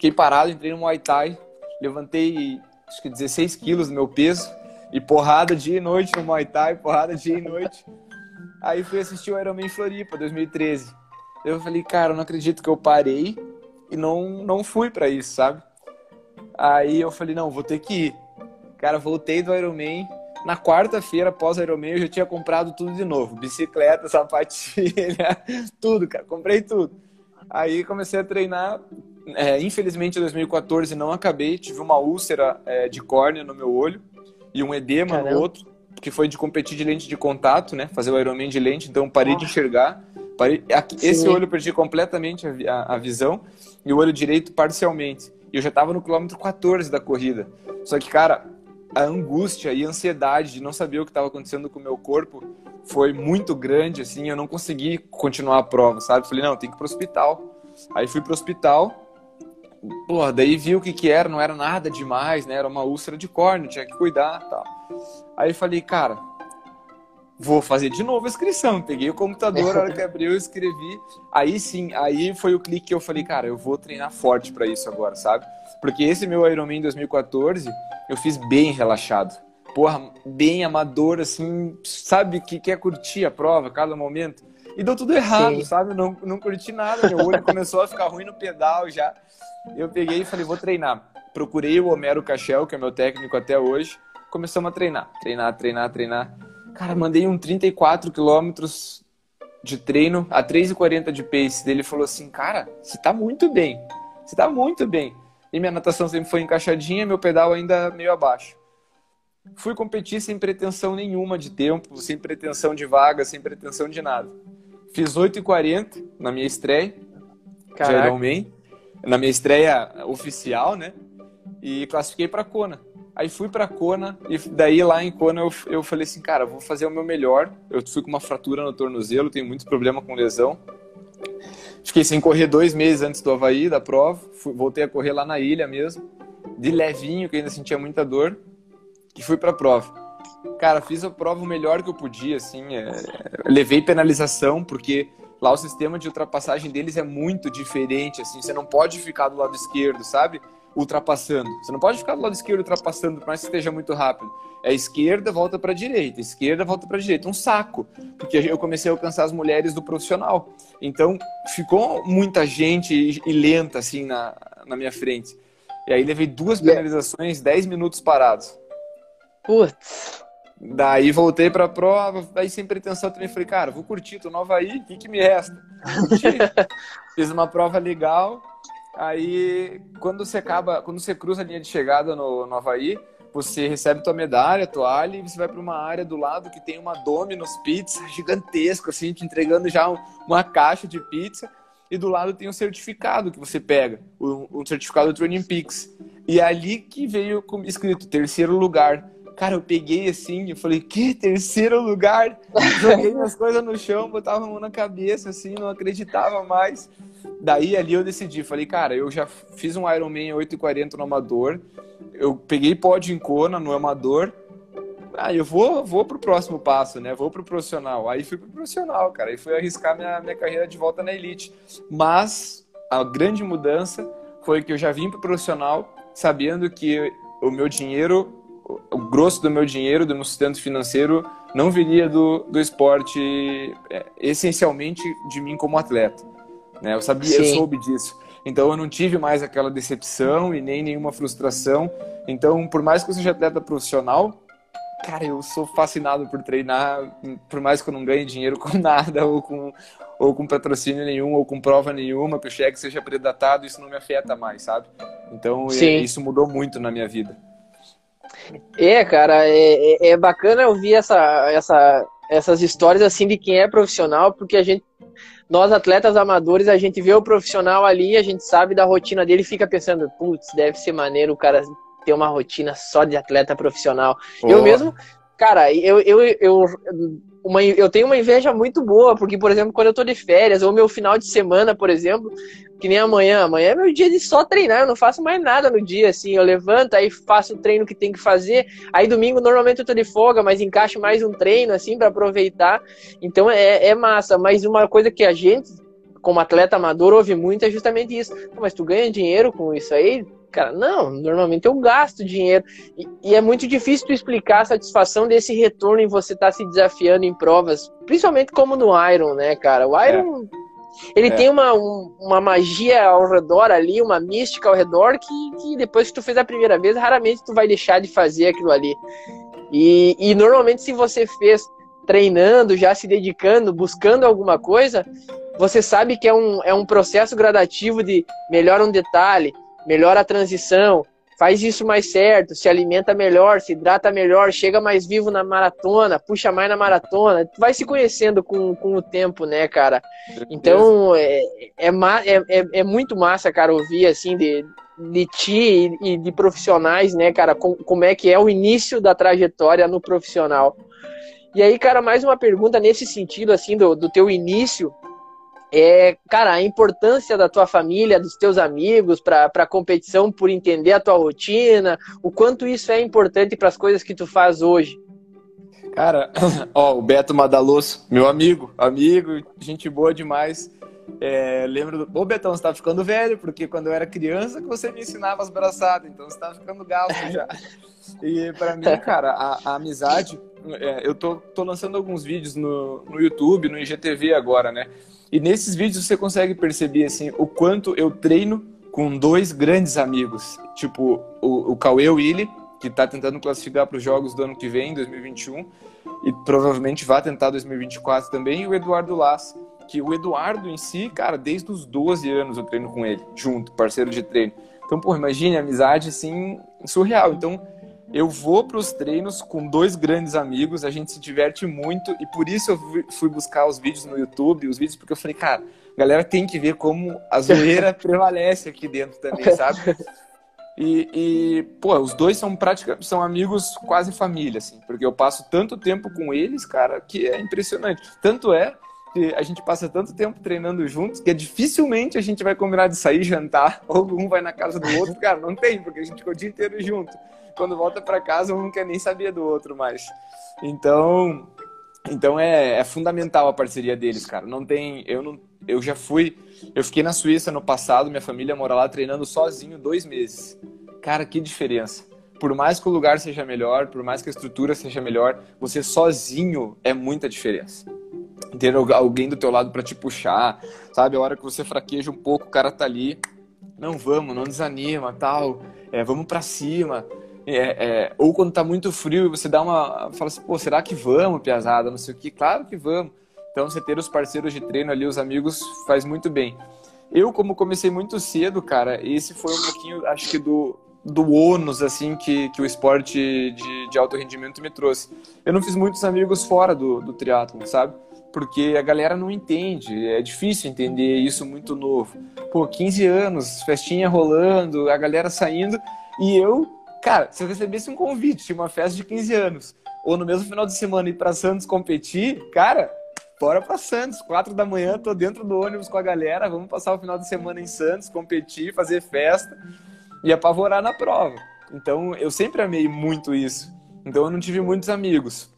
fiquei parado, entrei no Muay Thai, levantei acho que 16 quilos do meu peso e porrada dia e noite no Muay Thai, porrada dia e noite. Aí fui assistir o Ironman Floripa 2013. Eu falei, cara, eu não acredito que eu parei e não, não fui para isso, sabe? Aí eu falei, não, vou ter que ir. Cara, voltei do Ironman. Na quarta-feira, após o Ironman, eu já tinha comprado tudo de novo. Bicicleta, sapatilha, tudo, cara. Comprei tudo. Aí comecei a treinar. É, infelizmente, em 2014 não acabei. Tive uma úlcera é, de córnea no meu olho e um edema Caramba. no outro, que foi de competir de lente de contato, né? Fazer o Ironman de lente. Então parei oh. de enxergar. Parei... Esse olho eu perdi completamente a, a, a visão e o olho direito parcialmente. E eu já estava no quilômetro 14 da corrida. Só que, cara, a angústia e a ansiedade de não saber o que estava acontecendo com o meu corpo foi muito grande, assim, eu não consegui continuar a prova, sabe? Falei, não, tem que ir pro hospital. Aí fui pro hospital, pô, daí vi o que que era, não era nada demais, né? Era uma úlcera de córnea, tinha que cuidar tal. Aí falei, cara, vou fazer de novo a inscrição. Peguei o computador, a hora que abriu, eu escrevi. Aí sim, aí foi o clique que eu falei, cara, eu vou treinar forte para isso agora, sabe? Porque esse meu Ironman 2014, eu fiz bem relaxado. Porra, bem amador, assim, sabe que quer curtir a prova, cada momento. E deu tudo errado, sim. sabe? Não, não curti nada, meu olho começou a ficar ruim no pedal já. Eu peguei e falei, vou treinar. Procurei o Homero Cachel, que é meu técnico até hoje. Começamos a treinar, treinar, treinar, treinar. Cara, mandei um 34 quilômetros de treino a 3,40 de pace. Ele falou assim, cara, você tá muito bem. Você tá muito bem. E minha natação sempre foi encaixadinha, meu pedal ainda meio abaixo. Fui competir sem pretensão nenhuma de tempo, sem pretensão de vaga, sem pretensão de nada. Fiz 8,40 na minha estreia, Caraca. na minha estreia oficial, né? E classifiquei para Kona. Aí fui para Kona e daí lá em Kona eu, eu falei assim, cara, vou fazer o meu melhor. Eu fui com uma fratura no tornozelo, tenho muito problema com lesão. Fiquei sem correr dois meses antes do Havaí, da prova. Fui, voltei a correr lá na ilha mesmo, de levinho, que ainda sentia muita dor. E fui para a prova. Cara, fiz a prova o melhor que eu podia, assim. É... Levei penalização, porque lá o sistema de ultrapassagem deles é muito diferente, assim. Você não pode ficar do lado esquerdo, sabe? Ultrapassando. Você não pode ficar do lado esquerdo ultrapassando, por mais que esteja muito rápido. É esquerda, volta para direita, esquerda, volta para direita. Um saco, porque eu comecei a alcançar as mulheres do profissional. Então, ficou muita gente e, e lenta assim na, na minha frente. E aí levei duas penalizações, 10 minutos parados. Putz. Daí voltei para a prova, daí sem pretensão também falei, cara, vou curtir, tô no Havaí, o que, que me resta? Fiz uma prova legal, Aí, quando você acaba, quando você cruza a linha de chegada no, no Havaí, você recebe tua medalha, toalha, e você vai para uma área do lado que tem uma Domino's Pizza gigantesca, assim, te entregando já uma caixa de pizza. E do lado tem um certificado que você pega, um, um certificado do Training Peaks. E é ali que veio escrito terceiro lugar. Cara, eu peguei assim, eu falei, que terceiro lugar? Joguei minhas coisas no chão, botava a mão na cabeça, assim, não acreditava mais. Daí ali eu decidi, falei, cara, eu já fiz um Ironman 8,40 no amador, eu peguei pódio em Kona no amador, ah, eu vou, vou pro próximo passo, né? Vou pro profissional. Aí fui pro profissional, cara, e fui arriscar minha, minha carreira de volta na elite. Mas a grande mudança foi que eu já vim pro profissional sabendo que o meu dinheiro o grosso do meu dinheiro, do meu sustento financeiro, não viria do, do esporte, é, essencialmente de mim como atleta. Né? Eu sabia, Sim. eu soube disso. Então eu não tive mais aquela decepção e nem nenhuma frustração. Então, por mais que eu seja atleta profissional, cara, eu sou fascinado por treinar, por mais que eu não ganhe dinheiro com nada ou com ou com patrocínio nenhum ou com prova nenhuma, que o cheque seja predatado, isso não me afeta mais, sabe? Então, é, isso mudou muito na minha vida. É, cara, é, é, é bacana ouvir essa, essa, essas histórias assim de quem é profissional, porque a gente, nós atletas amadores, a gente vê o profissional ali, a gente sabe da rotina dele e fica pensando, putz, deve ser maneiro o cara ter uma rotina só de atleta profissional. Oh. Eu mesmo cara, eu, eu, eu, uma, eu tenho uma inveja muito boa, porque, por exemplo, quando eu tô de férias, ou meu final de semana, por exemplo, que nem amanhã, amanhã é meu dia de só treinar, eu não faço mais nada no dia, assim, eu levanto, aí faço o treino que tem que fazer, aí domingo normalmente eu tô de folga, mas encaixo mais um treino, assim, para aproveitar, então é, é massa, mas uma coisa que a gente, como atleta amador, ouve muito é justamente isso, mas tu ganha dinheiro com isso aí? Cara, não, normalmente eu gasto dinheiro. E, e, é muito difícil tu explicar a satisfação desse retorno em você estar tá se desafiando em provas, principalmente como no Iron, né, cara? O Iron. É. Ele é. tem uma, um, uma magia ao redor ali, uma mística ao redor, que, que depois que tu fez a primeira vez, raramente tu vai deixar de fazer aquilo ali. E, e normalmente, se você fez treinando, já se dedicando, buscando alguma coisa, você sabe que é um, é um processo gradativo de melhora um detalhe, melhora a transição, faz isso mais certo, se alimenta melhor, se hidrata melhor, chega mais vivo na maratona, puxa mais na maratona, tu vai se conhecendo com, com o tempo, né, cara? Então, é, é, é, é, é muito massa, cara, ouvir, assim, de, de ti e de profissionais, né, cara, com, como é que é o início da trajetória no profissional. E aí, cara, mais uma pergunta nesse sentido, assim, do, do teu início, é, cara, a importância da tua família, dos teus amigos para a competição, por entender a tua rotina, o quanto isso é importante para as coisas que tu faz hoje. Cara, ó, o Beto Madaloso, meu amigo, amigo, gente boa demais. É, lembro do. Ô, Betão, você tá ficando velho, porque quando eu era criança que você me ensinava as braçadas, então você tá ficando galo já. E para mim, cara, a, a amizade. É, eu tô, tô lançando alguns vídeos no, no YouTube, no IGTV agora, né? E nesses vídeos você consegue perceber assim o quanto eu treino com dois grandes amigos, tipo o, o Cauê Willi, que está tentando classificar para os jogos do ano que vem, 2021, e provavelmente vai tentar 2024 também, e o Eduardo Lass, que o Eduardo em si, cara, desde os 12 anos eu treino com ele, junto, parceiro de treino. Então, pô, imagine a amizade assim surreal. Então, eu vou para os treinos com dois grandes amigos, a gente se diverte muito e por isso eu fui buscar os vídeos no YouTube, os vídeos porque eu falei, cara, a galera tem que ver como a zoeira prevalece aqui dentro também, sabe? E, e, pô, os dois são praticamente são amigos quase família, assim, porque eu passo tanto tempo com eles, cara, que é impressionante. Tanto é a gente passa tanto tempo treinando juntos que dificilmente a gente vai combinar de sair jantar ou um vai na casa do outro, cara, não tem, porque a gente ficou o dia inteiro junto quando volta para casa um quer nem saber do outro mais. Então, então é, é, fundamental a parceria deles, cara. Não tem, eu não, eu já fui, eu fiquei na Suíça no passado, minha família mora lá treinando sozinho dois meses. Cara, que diferença. Por mais que o lugar seja melhor, por mais que a estrutura seja melhor, você sozinho é muita diferença. Ter alguém do teu lado para te puxar, sabe? A hora que você fraqueja um pouco, o cara tá ali. Não vamos, não desanima, tal. É, vamos para cima. É, é, ou quando tá muito frio e você dá uma. Fala assim, pô, será que vamos, Piazada? Não sei o que. Claro que vamos. Então, você ter os parceiros de treino ali, os amigos, faz muito bem. Eu, como comecei muito cedo, cara, esse foi um pouquinho, acho que do, do ônus, assim, que, que o esporte de, de alto rendimento me trouxe. Eu não fiz muitos amigos fora do, do triatlon, sabe? Porque a galera não entende, é difícil entender isso muito novo. Pô, 15 anos, festinha rolando, a galera saindo, e eu Cara, se eu recebesse um convite de uma festa de 15 anos, ou no mesmo final de semana ir para Santos competir, cara, bora para Santos, quatro da manhã, tô dentro do ônibus com a galera, vamos passar o final de semana em Santos, competir, fazer festa e apavorar na prova. Então, eu sempre amei muito isso. Então, eu não tive muitos amigos.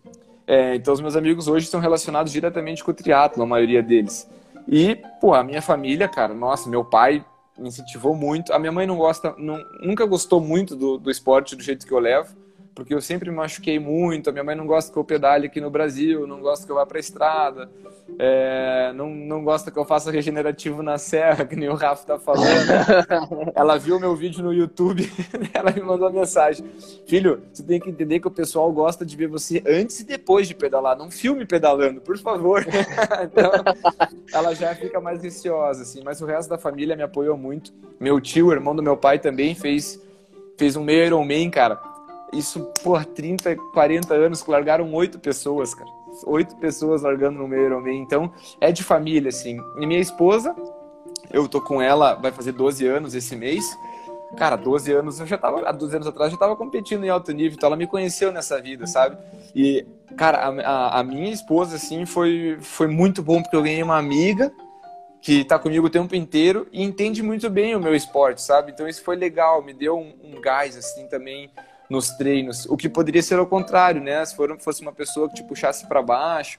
É, então, os meus amigos hoje estão relacionados diretamente com o triatlo, a maioria deles. E, pô, a minha família, cara, nossa, meu pai me incentivou muito. A minha mãe não gosta, não, nunca gostou muito do, do esporte do jeito que eu levo porque eu sempre me machuquei muito. A minha mãe não gosta que eu pedale aqui no Brasil, não gosta que eu vá para a estrada, é, não, não gosta que eu faça regenerativo na serra, que nem o Rafa tá falando. ela viu meu vídeo no YouTube, ela me mandou uma mensagem: Filho, você tem que entender que o pessoal gosta de ver você antes e depois de pedalar, não filme pedalando, por favor. então, ela já fica mais receosa, assim. Mas o resto da família me apoiou muito. Meu tio, irmão do meu pai, também fez fez um meio Ironman, cara isso, por 30, 40 anos que largaram oito pessoas, cara. Oito pessoas largando no meio Ironman. Então, é de família, assim. E minha esposa, eu tô com ela, vai fazer 12 anos esse mês. cara, 12 anos eu já tava, há 12 anos atrás já tava competindo em alto nível, então ela me conheceu nessa vida, sabe? E, cara, a, a, minha esposa, assim, foi, foi muito bom, porque eu ganhei uma amiga que tá comigo o tempo inteiro e entende muito bem o meu esporte, sabe? Então isso foi legal, me deu um, um gás, assim, também nos treinos, o que poderia ser ao contrário, né? Se for, fosse uma pessoa que te puxasse para baixo,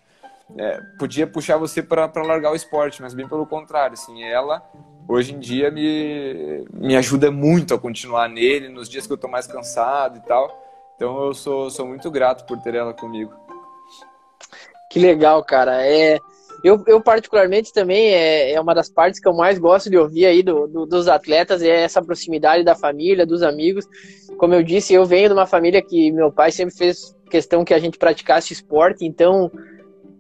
é, podia puxar você para largar o esporte, mas bem pelo contrário, assim, ela hoje em dia me, me ajuda muito a continuar nele nos dias que eu tô mais cansado e tal. Então eu sou, sou muito grato por ter ela comigo. Que legal, cara. É, eu, eu particularmente também é, é uma das partes que eu mais gosto de ouvir aí do, do, dos atletas é essa proximidade da família, dos amigos. Como eu disse, eu venho de uma família que meu pai sempre fez questão que a gente praticasse esporte, então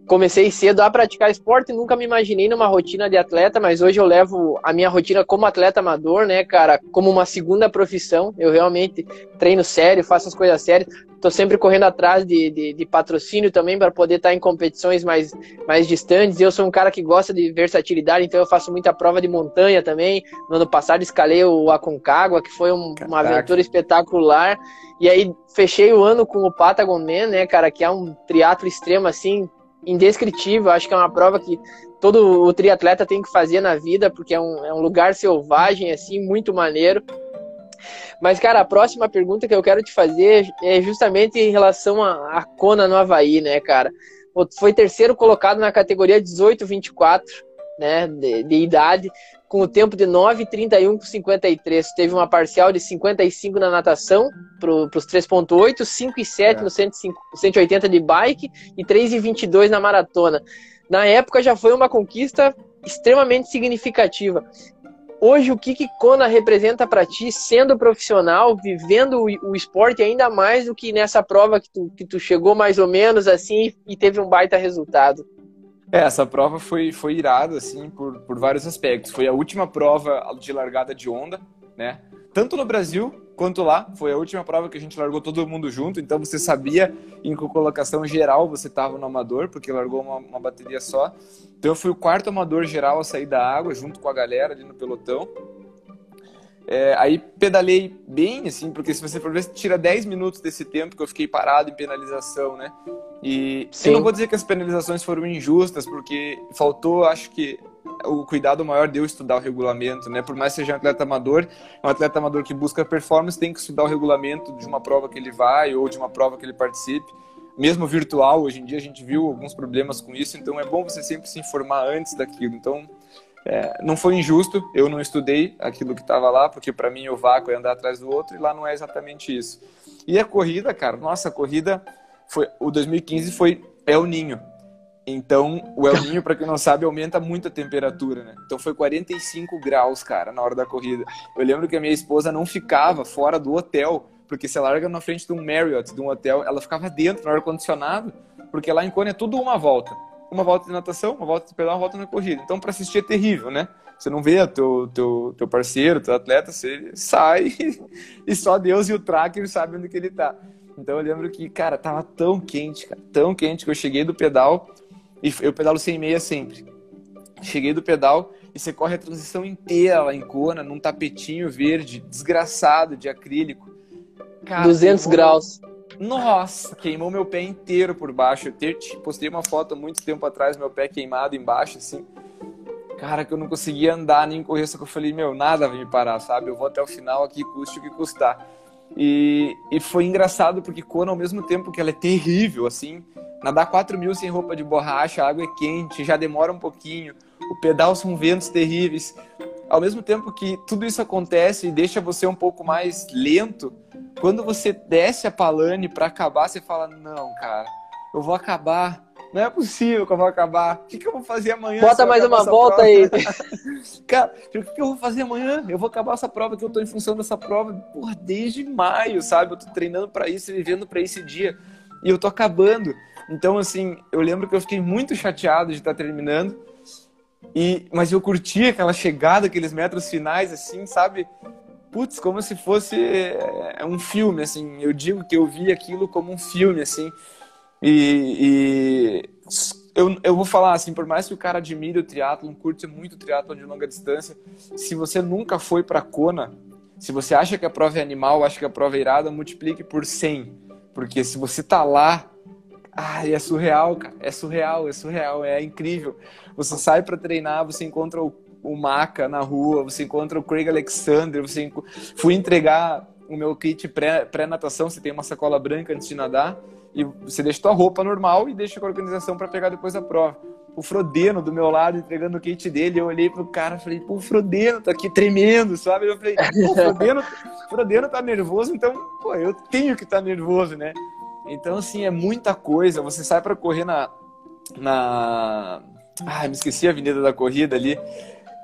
comecei cedo a praticar esporte, nunca me imaginei numa rotina de atleta, mas hoje eu levo a minha rotina como atleta amador, né, cara, como uma segunda profissão. Eu realmente treino sério, faço as coisas sérias. Tô sempre correndo atrás de, de, de patrocínio também para poder estar em competições mais, mais distantes. Eu sou um cara que gosta de versatilidade, então eu faço muita prova de montanha também. No ano passado escalei o Aconcagua, que foi um, uma aventura espetacular. E aí fechei o ano com o Patagon Man, né, cara, que é um triatlo extremo assim, indescritível. Acho que é uma prova que todo o triatleta tem que fazer na vida, porque é um, é um lugar selvagem, assim, muito maneiro. Mas, cara, a próxima pergunta que eu quero te fazer é justamente em relação a, a Kona no Havaí, né, cara? Foi terceiro colocado na categoria 18-24, né, de, de idade com o tempo de 9,31 com 53. Teve uma parcial de 55 na natação para os 3,8, 5,7 é. no 105, 180 de bike e 3,22 na maratona. Na época já foi uma conquista extremamente significativa. Hoje, o que, que Kona representa para ti, sendo profissional, vivendo o, o, esporte ainda mais do que nessa prova que tu, que tu chegou mais ou menos assim e teve um baita resultado? É, essa prova foi, foi irada, assim, por, por vários aspectos. Foi a última prova de largada de onda, né? Tanto no Brasil quanto lá. Foi a última prova que a gente largou todo mundo junto. Então você sabia em que colocação geral você estava no amador, porque largou uma, uma bateria só. Então eu fui o quarto amador geral a sair da água, junto com a galera ali no pelotão. É, aí pedalei bem, assim, porque se você for ver, tira 10 minutos desse tempo que eu fiquei parado em penalização, né? E Sim. eu não vou dizer que as penalizações foram injustas, porque faltou, acho que, o cuidado maior de eu estudar o regulamento, né? Por mais que seja um atleta amador, um atleta amador que busca performance tem que estudar o regulamento de uma prova que ele vai ou de uma prova que ele participe. Mesmo virtual, hoje em dia a gente viu alguns problemas com isso, então é bom você sempre se informar antes daquilo. Então, é, não foi injusto, eu não estudei aquilo que estava lá, porque para mim o vácuo é andar atrás do outro e lá não é exatamente isso. E a corrida, cara, nossa, a corrida foi o 2015 foi El Ninho. Então, o El Ninho, para quem não sabe, aumenta muito a temperatura, né? Então foi 45 graus, cara, na hora da corrida. Eu lembro que a minha esposa não ficava fora do hotel, porque se larga na frente de um Marriott, de um hotel, ela ficava dentro no ar condicionado, porque lá em Cone é tudo uma volta uma volta de natação, uma volta de pedal, uma volta na corrida. Então, para assistir é terrível, né? Você não vê o teu, teu, teu parceiro, teu atleta, você sai e só Deus e o tracker sabem onde que ele tá. Então, eu lembro que, cara, tava tão quente, cara, tão quente que eu cheguei do pedal e eu pedalo sem meia sempre. Cheguei do pedal e você corre a transição inteira lá em Kona, num tapetinho verde, desgraçado de acrílico. Cara, 200 graus. Nossa, queimou meu pé inteiro por baixo. Eu postei uma foto muito tempo atrás, meu pé queimado embaixo, assim. Cara, que eu não conseguia andar nem correr, só que eu falei, meu, nada vai me parar, sabe? Eu vou até o final aqui, custe o que custar. E, e foi engraçado porque Kona, ao mesmo tempo que ela é terrível, assim, nadar 4 mil sem roupa de borracha, a água é quente, já demora um pouquinho, o pedal são ventos terríveis. Ao mesmo tempo que tudo isso acontece e deixa você um pouco mais lento, quando você desce a Palane para acabar, você fala: Não, cara, eu vou acabar. Não é possível que eu vou acabar. O que, que eu vou fazer amanhã? Bota mais uma volta prova? aí. cara, o que, que eu vou fazer amanhã? Eu vou acabar essa prova que eu tô em função dessa prova, porra, desde maio, sabe? Eu tô treinando para isso, vivendo para esse dia. E eu tô acabando. Então, assim, eu lembro que eu fiquei muito chateado de estar tá terminando. E, mas eu curti aquela chegada, aqueles metros finais, assim, sabe? Putz, como se fosse é, um filme, assim. Eu digo que eu vi aquilo como um filme, assim. E, e eu, eu vou falar assim, por mais que o cara admire o triatlon, curte muito o triatlon de longa distância, se você nunca foi para Kona, Se você acha que a prova é animal, acha que a prova é irada, multiplique por 100. Porque se você tá lá, ai, é surreal, cara. É surreal, é surreal, é incrível. Você sai para treinar, você encontra o, o Maca na rua, você encontra o Craig Alexander, você fui entregar o meu kit pré-natação, você tem uma sacola branca antes de nadar, e você deixa tua roupa normal e deixa com a organização para pegar depois da prova. O Frodeno do meu lado entregando o kit dele, eu olhei pro cara e falei, pô, o Frodeno tá aqui tremendo, sabe? Eu falei, pô, o Frodeno, Frodeno tá nervoso, então, pô, eu tenho que estar tá nervoso, né? Então, assim, é muita coisa. Você sai para correr na. na... Ah, me esqueci a Avenida da Corrida ali,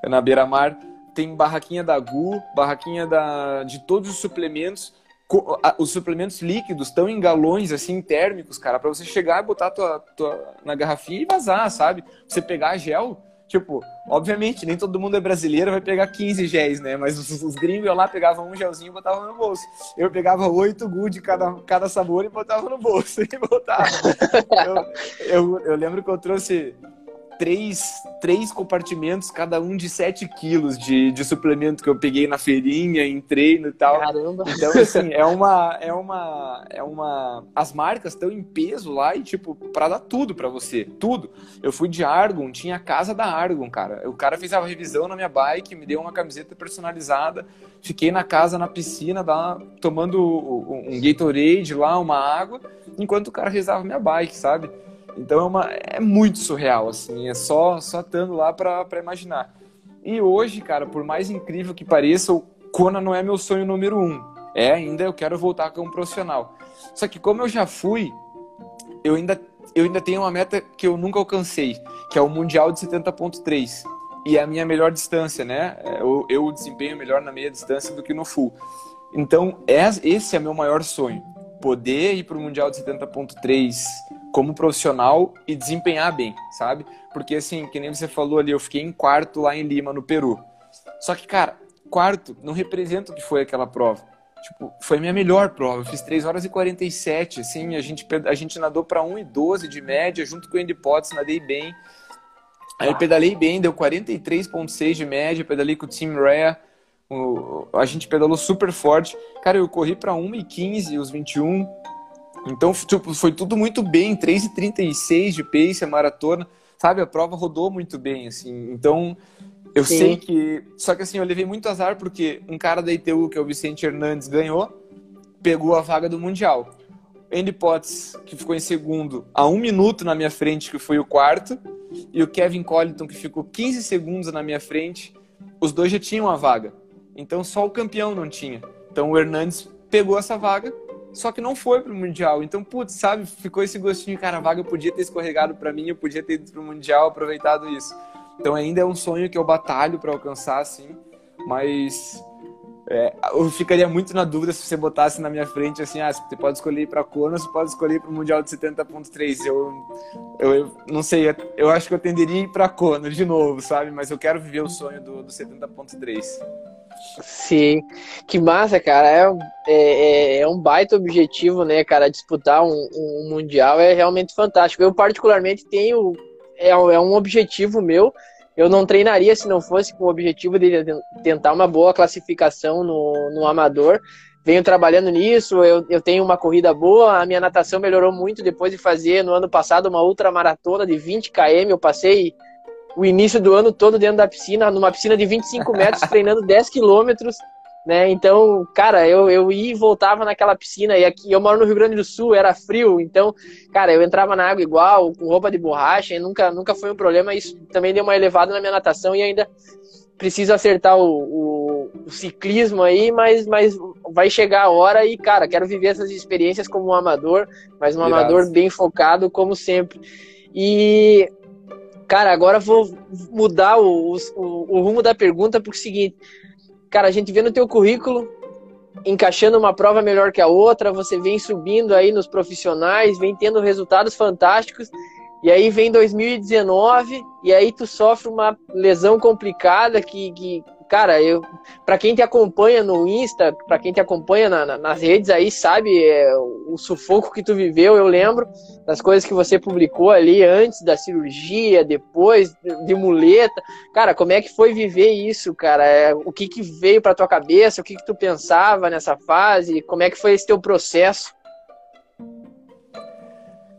na beira-mar tem barraquinha da GU, barraquinha da, de todos os suplementos. Os suplementos líquidos estão em galões, assim, térmicos, cara, para você chegar e botar tua, tua, na garrafinha e vazar, sabe? Você pegar gel, tipo, obviamente, nem todo mundo é brasileiro, vai pegar 15 géis, né? Mas os, os gringos lá, pegavam um gelzinho e botavam no bolso. Eu pegava oito GU de cada, cada sabor e botava no bolso e botava. eu, eu, eu lembro que eu trouxe três, três compartimentos, cada um de 7 quilos de, de suplemento que eu peguei na feirinha, em treino e tal. Caramba! Então, assim, é uma. É uma, é uma... As marcas estão em peso lá e, tipo, pra dar tudo pra você. Tudo. Eu fui de Argon, tinha a casa da Argon, cara. O cara fez a revisão na minha bike, me deu uma camiseta personalizada. Fiquei na casa, na piscina, lá, tomando um Gatorade lá, uma água, enquanto o cara revisava minha bike, sabe? Então é, uma, é muito surreal, assim, é só, só estando lá para imaginar. E hoje, cara, por mais incrível que pareça, o Kona não é meu sonho número um. É, ainda eu quero voltar como profissional. Só que como eu já fui, eu ainda, eu ainda tenho uma meta que eu nunca alcancei, que é o Mundial de 70.3. E é a minha melhor distância, né? É, eu, eu desempenho melhor na meia distância do que no full. Então, esse é meu maior sonho. Poder ir para o Mundial de 70.3 como profissional e desempenhar bem, sabe? Porque assim, que nem você falou ali, eu fiquei em quarto lá em Lima, no Peru. Só que, cara, quarto não representa o que foi aquela prova. Tipo, foi a minha melhor prova. Eu fiz 3 horas e 47, assim, a gente, a gente nadou para 1 e 12 de média, junto com o Andy Potts, nadei bem. Aí pedalei bem, deu 43.6 de média, pedalei com o Team Rare. a gente pedalou super forte. Cara, eu corri para 1 e 15, os 21. Então, tipo, foi tudo muito bem, 3,36 de pace, a maratona, sabe? A prova rodou muito bem, assim. Então, eu Sim. sei que. Só que assim, eu levei muito azar porque um cara da ITU, que é o Vicente Hernandes, ganhou, pegou a vaga do Mundial. Andy Potts, que ficou em segundo, a um minuto na minha frente, que foi o quarto, e o Kevin Colliton, que ficou 15 segundos na minha frente, os dois já tinham a vaga. Então só o campeão não tinha. Então o Hernandes pegou essa vaga só que não foi pro Mundial. Então, putz, sabe, ficou esse gostinho, cara, a vaga podia ter escorregado para mim, eu podia ter ido pro Mundial, aproveitado isso. Então, ainda é um sonho que eu batalho para alcançar, assim, mas é, eu ficaria muito na dúvida se você botasse na minha frente assim, ah, você pode escolher para Kona, você pode escolher para o Mundial de 70.3. Eu, eu, eu, não sei, eu acho que eu tenderia ir para Kona de novo, sabe? Mas eu quero viver o sonho do, do 70.3. Sim, que massa, cara. É, é, é, um baita objetivo, né, cara? Disputar um, um Mundial é realmente fantástico. Eu, particularmente, tenho. É, é um objetivo meu. Eu não treinaria se não fosse com o objetivo de tentar uma boa classificação no, no amador. Venho trabalhando nisso, eu, eu tenho uma corrida boa, a minha natação melhorou muito depois de fazer no ano passado uma ultramaratona de 20 km. Eu passei o início do ano todo dentro da piscina, numa piscina de 25 metros, treinando 10 quilômetros, né? Então, cara, eu, eu ia e voltava naquela piscina, e aqui eu moro no Rio Grande do Sul, era frio, então, cara, eu entrava na água igual, com roupa de borracha, e nunca, nunca foi um problema. Isso também deu uma elevada na minha natação e ainda preciso acertar o, o, o, ciclismo aí, mas, mas vai chegar a hora e, cara, quero viver essas experiências como um amador, mas um amador bem focado, como sempre. E Cara, agora vou mudar o, o, o rumo da pergunta porque é o seguinte, cara, a gente vê no teu currículo encaixando uma prova melhor que a outra, você vem subindo aí nos profissionais, vem tendo resultados fantásticos, e aí vem 2019, e aí tu sofre uma lesão complicada que, que cara, eu, para quem te acompanha no Insta, para quem te acompanha na, na, nas redes aí, sabe é, o sufoco que tu viveu. Eu lembro das coisas que você publicou ali antes da cirurgia, depois de muleta. Cara, como é que foi viver isso, cara? É, o que que veio para tua cabeça? O que que tu pensava nessa fase? Como é que foi esse teu processo?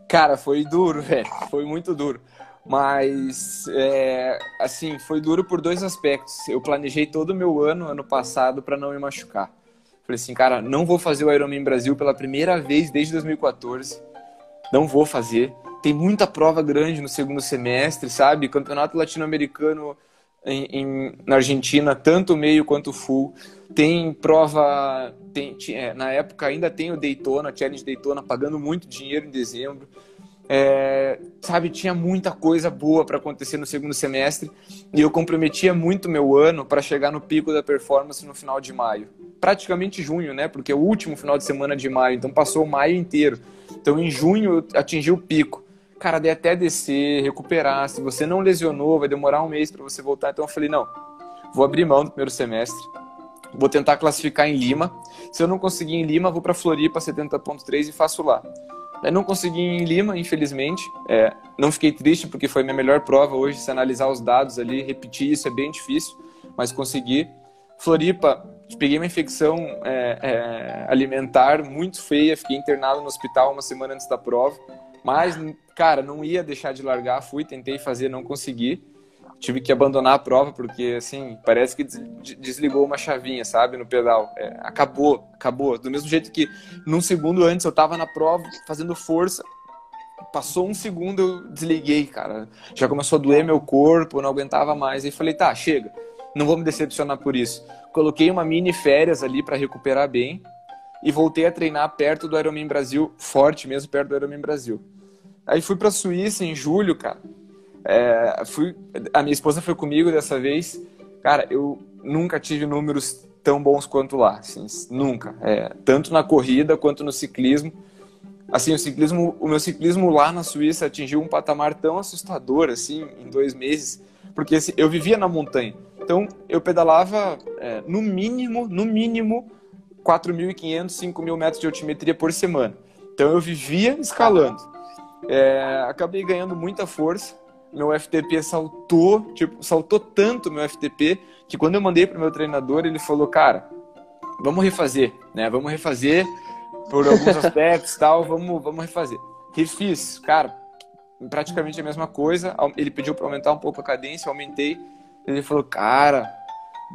Cara, foi duro, velho. Foi muito duro. Mas, é, assim, foi duro por dois aspectos. Eu planejei todo o meu ano, ano passado, para não me machucar. Falei assim, cara, não vou fazer o Ironman Brasil pela primeira vez desde 2014. Não vou fazer. Tem muita prova grande no segundo semestre, sabe? Campeonato Latino-Americano em, em, na Argentina, tanto meio quanto full. Tem prova, tem, é, na época ainda tem o Daytona, Challenge Daytona, pagando muito dinheiro em dezembro. É, sabe, tinha muita coisa boa para acontecer no segundo semestre e eu comprometia muito meu ano para chegar no pico da performance no final de maio. Praticamente junho, né? Porque é o último final de semana de maio, então passou o maio inteiro. Então em junho eu atingi o pico. Cara, de até descer, recuperar. Se você não lesionou, vai demorar um mês para você voltar. Então eu falei: não, vou abrir mão do primeiro semestre. Vou tentar classificar em Lima. Se eu não conseguir em Lima, vou para Floripa 70.3 e faço lá. Eu não consegui em Lima, infelizmente. É, não fiquei triste porque foi minha melhor prova hoje. Se analisar os dados ali, repetir isso é bem difícil, mas consegui. Floripa, peguei uma infecção é, é, alimentar muito feia, fiquei internado no hospital uma semana antes da prova. Mas, cara, não ia deixar de largar, fui, tentei fazer, não consegui tive que abandonar a prova porque, assim, parece que desligou uma chavinha, sabe, no pedal. É, acabou, acabou. Do mesmo jeito que num segundo antes eu tava na prova fazendo força, passou um segundo eu desliguei, cara. Já começou a doer meu corpo, não aguentava mais. E falei, tá, chega, não vou me decepcionar por isso. Coloquei uma mini férias ali para recuperar bem e voltei a treinar perto do Ironman Brasil, forte mesmo, perto do Ironman Brasil. Aí fui pra Suíça em julho, cara é, fui, a minha esposa foi comigo dessa vez. Cara, eu nunca tive números tão bons quanto lá, assim, nunca. É, tanto na corrida quanto no ciclismo. Assim, o ciclismo, o meu ciclismo lá na Suíça atingiu um patamar tão assustador, assim, em dois meses, porque assim, eu vivia na montanha. Então, eu pedalava é, no mínimo, no mínimo, 4.500, 5.000 metros de altimetria por semana. Então, eu vivia escalando. É, acabei ganhando muita força meu FTP saltou, tipo, saltou tanto meu FTP que quando eu mandei pro meu treinador, ele falou, cara, vamos refazer, né? Vamos refazer por alguns aspectos tal, vamos, vamos refazer. Refiz, cara, praticamente a mesma coisa. Ele pediu para aumentar um pouco a cadência, aumentei. Ele falou, cara,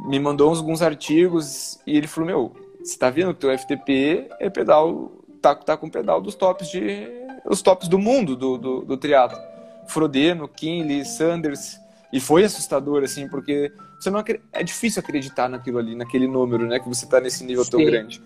me mandou alguns artigos e ele falou, meu, você tá vendo que teu FTP é pedal, tá, tá com pedal dos tops de, os tops do mundo do, do, do triatlo. Frodeno, Kinley, Sanders. E foi assustador, assim, porque você não é difícil acreditar naquilo ali, naquele número, né? Que você tá nesse nível Sim. tão grande.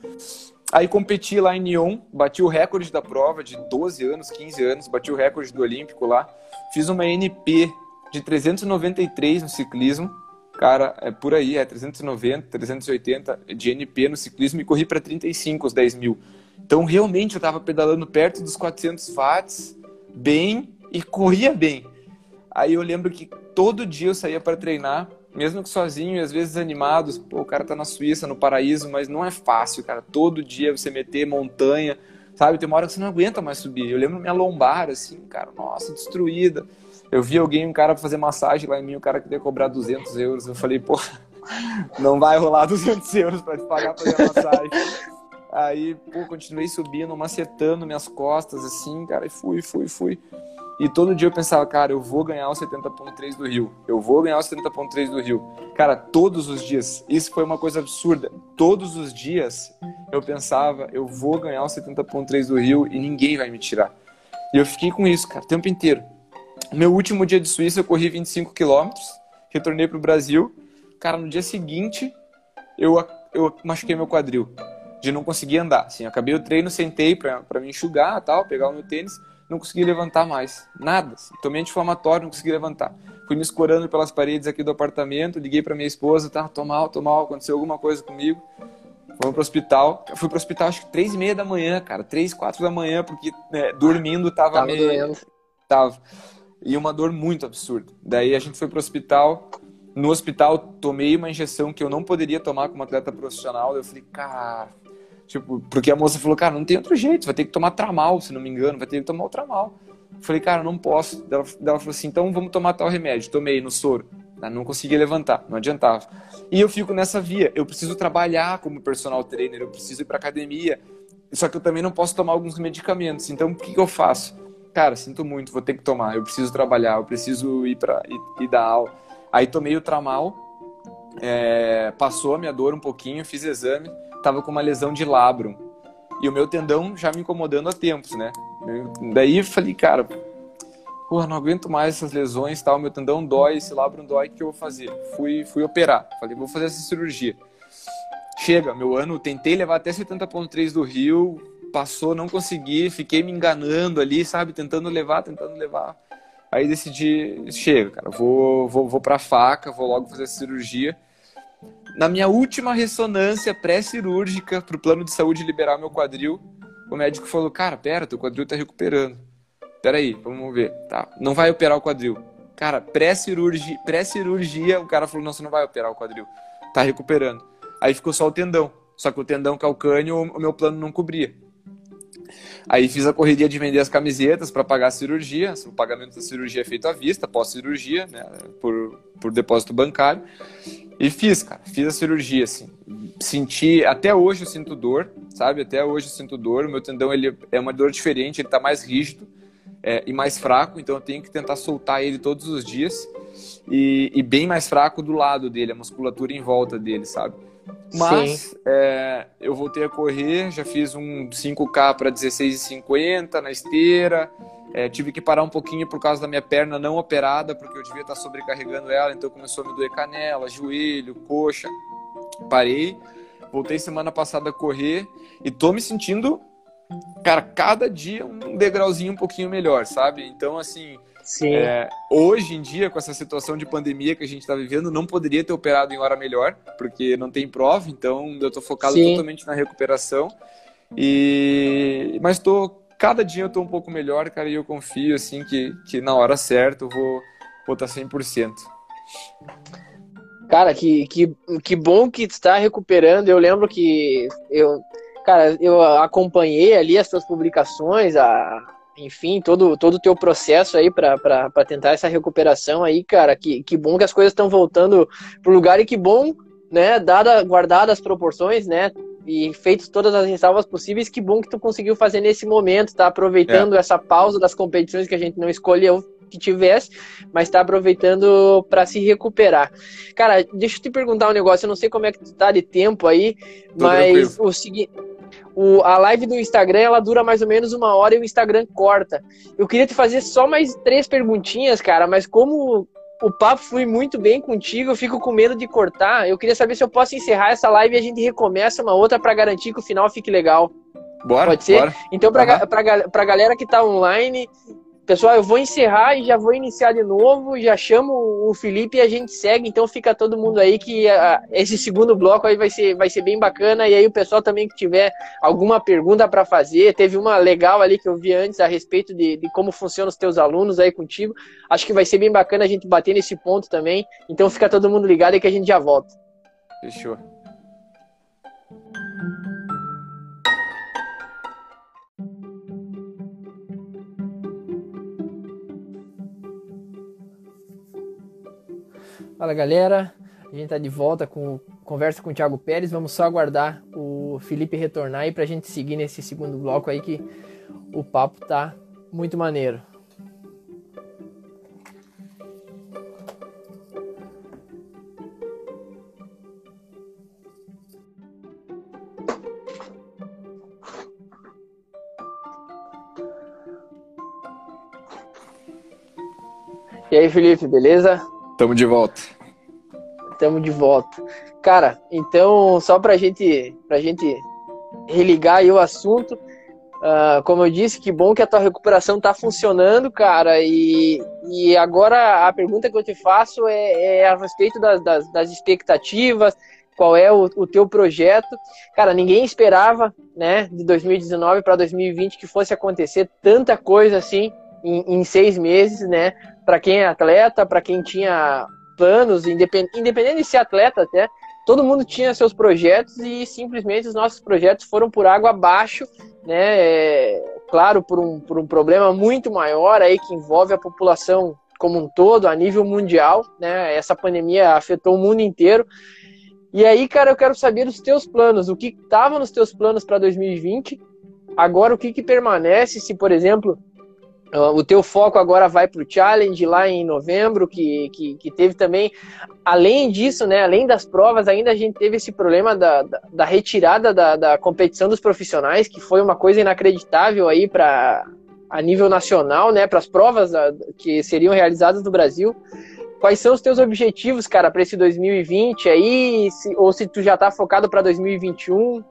Aí competi lá em Nyon, bati o recorde da prova de 12 anos, 15 anos, bati o recorde do Olímpico lá. Fiz uma NP de 393 no ciclismo. Cara, é por aí, é 390, 380 de NP no ciclismo e corri para 35 os 10 mil. Então, realmente, eu estava pedalando perto dos 400 watts, bem, e corria bem. Aí eu lembro que todo dia eu saía para treinar, mesmo que sozinho e às vezes animados. Pô, o cara tá na Suíça, no paraíso, mas não é fácil, cara. Todo dia você meter montanha, sabe? Tem uma hora que você não aguenta mais subir. Eu lembro minha lombar, assim, cara, nossa, destruída. Eu vi alguém, um cara fazer massagem lá em mim, o cara queria cobrar 200 euros. Eu falei, pô, não vai rolar 200 euros pra te pagar pra fazer massagem. Aí, pô, continuei subindo, macetando minhas costas, assim, cara, e fui, fui, fui. E todo dia eu pensava, cara, eu vou ganhar o 70.3 do Rio. Eu vou ganhar o 70.3 do Rio. Cara, todos os dias. Isso foi uma coisa absurda. Todos os dias eu pensava, eu vou ganhar o 70.3 do Rio e ninguém vai me tirar. E eu fiquei com isso, cara, o tempo inteiro. Meu último dia de Suíça eu corri 25 quilômetros, retornei pro Brasil. Cara, no dia seguinte eu, eu machuquei meu quadril. De não conseguir andar. Assim, acabei o treino, sentei para me enxugar tal, pegar o meu tênis não consegui levantar mais. Nada. Tomei anti-inflamatório, não consegui levantar. Fui me escorando pelas paredes aqui do apartamento, liguei para minha esposa, tá, tô mal, tô mal, aconteceu alguma coisa comigo. Fomos pro hospital. Fui pro hospital acho que três e meia da manhã, cara. Três, quatro da manhã, porque né, dormindo tava, tava meio... Doendo. Tava. E uma dor muito absurda. Daí a gente foi pro hospital. No hospital, tomei uma injeção que eu não poderia tomar como atleta profissional. Eu falei, cara. Tipo, porque a moça falou, cara, não tem outro jeito, vai ter que tomar tramal, se não me engano, vai ter que tomar o tramal. Falei, cara, não posso. Ela, ela falou assim, então vamos tomar tal remédio. Tomei no soro. Não conseguia levantar, não adiantava. E eu fico nessa via. Eu preciso trabalhar como personal trainer, eu preciso ir para academia. Só que eu também não posso tomar alguns medicamentos. Então, o que, que eu faço? Cara, sinto muito, vou ter que tomar. Eu preciso trabalhar, eu preciso ir para ir, ir dar aula. Aí tomei o tramal, é, passou a minha dor um pouquinho, fiz exame, tava com uma lesão de labrum. E o meu tendão já me incomodando há tempos, né? Daí falei, cara, porra, não aguento mais essas lesões, tal, meu tendão dói, esse labrum dói, o que eu vou fazer? Fui, fui operar, falei, vou fazer essa cirurgia. Chega, meu ano, tentei levar até 70.3 do Rio, passou, não consegui, fiquei me enganando ali, sabe, tentando levar, tentando levar. Aí decidi, chega, cara, vou, vou, vou pra faca, vou logo fazer a cirurgia. Na minha última ressonância pré-cirúrgica para o plano de saúde liberar meu quadril, o médico falou, cara, pera, teu quadril tá recuperando. Pera aí, vamos ver. Tá, não vai operar o quadril. Cara, pré-cirurgia, pré-cirurgia, o cara falou, não, você não vai operar o quadril. Tá recuperando. Aí ficou só o tendão. Só que o tendão calcâneo, o meu plano não cobria. Aí fiz a correria de vender as camisetas para pagar a cirurgia. O pagamento da cirurgia é feito à vista, pós-cirurgia, né, por, por depósito bancário. E fiz, cara, fiz a cirurgia, assim. Senti, até hoje eu sinto dor, sabe? Até hoje eu sinto dor. O meu tendão ele é uma dor diferente, ele tá mais rígido é, e mais fraco, então eu tenho que tentar soltar ele todos os dias. E, e bem mais fraco do lado dele, a musculatura em volta dele, sabe? Mas é, eu voltei a correr, já fiz um 5K para 16,50 na esteira. É, tive que parar um pouquinho por causa da minha perna não operada, porque eu devia estar sobrecarregando ela, então começou a me doer canela, joelho, coxa. Parei, voltei semana passada a correr e tô me sentindo, cara, cada dia um degrauzinho um pouquinho melhor, sabe? Então, assim, é, hoje em dia, com essa situação de pandemia que a gente está vivendo, não poderia ter operado em hora melhor, porque não tem prova, então eu estou focado Sim. totalmente na recuperação. E mas tô cada dia eu estou um pouco melhor, cara, e eu confio assim que, que na hora certa eu vou vou estar tá 100%. Cara, que, que, que bom que está recuperando. Eu lembro que eu, cara, eu acompanhei ali as suas publicações, a, enfim, todo todo o teu processo aí para tentar essa recuperação aí, cara, que, que bom que as coisas estão voltando pro lugar e que bom, né, dada, guardadas as proporções, né, e feitos todas as ressalvas possíveis, que bom que tu conseguiu fazer nesse momento, tá aproveitando é. essa pausa das competições que a gente não escolheu que tivesse, mas tá aproveitando para se recuperar. Cara, deixa eu te perguntar um negócio, eu não sei como é que tu tá de tempo aí, mas tranquilo. o seguinte, o, a live do Instagram ela dura mais ou menos uma hora e o Instagram corta. Eu queria te fazer só mais três perguntinhas, cara, mas como o papo flui muito bem contigo, eu fico com medo de cortar. Eu queria saber se eu posso encerrar essa live e a gente recomeça uma outra para garantir que o final fique legal. Bora, Pode ser? Bora. Então, para uhum. pra galera que tá online, Pessoal, eu vou encerrar e já vou iniciar de novo. Já chamo o Felipe e a gente segue. Então fica todo mundo aí que uh, esse segundo bloco aí vai ser, vai ser bem bacana. E aí o pessoal também que tiver alguma pergunta para fazer, teve uma legal ali que eu vi antes a respeito de, de como funcionam os teus alunos aí contigo. Acho que vai ser bem bacana a gente bater nesse ponto também. Então fica todo mundo ligado e que a gente já volta. Fechou. Fala galera, a gente tá de volta com conversa com o Thiago Pérez. Vamos só aguardar o Felipe retornar aí pra gente seguir nesse segundo bloco aí que o papo tá muito maneiro. E aí, Felipe, beleza? Tamo de volta. Tamo de volta. Cara, então, só pra gente, pra gente religar aí o assunto, uh, como eu disse, que bom que a tua recuperação tá funcionando, cara, e, e agora a pergunta que eu te faço é, é a respeito das, das, das expectativas, qual é o, o, teu projeto. Cara, ninguém esperava, né, de 2019 para 2020 que fosse acontecer tanta coisa assim em, em seis meses, né? Para quem é atleta, para quem tinha planos, independente, independente de ser atleta até, todo mundo tinha seus projetos e simplesmente os nossos projetos foram por água abaixo, né? É, claro, por um, por um problema muito maior aí que envolve a população como um todo, a nível mundial, né? Essa pandemia afetou o mundo inteiro. E aí, cara, eu quero saber os teus planos, o que estava nos teus planos para 2020, agora o que, que permanece, se, por exemplo, o teu foco agora vai para o Challenge lá em novembro, que, que, que, teve também, além disso, né, além das provas, ainda a gente teve esse problema da, da, da retirada da, da, competição dos profissionais, que foi uma coisa inacreditável aí para a nível nacional, né, para as provas que seriam realizadas no Brasil. Quais são os teus objetivos, cara, para esse 2020 aí, se, ou se tu já está focado para 2021?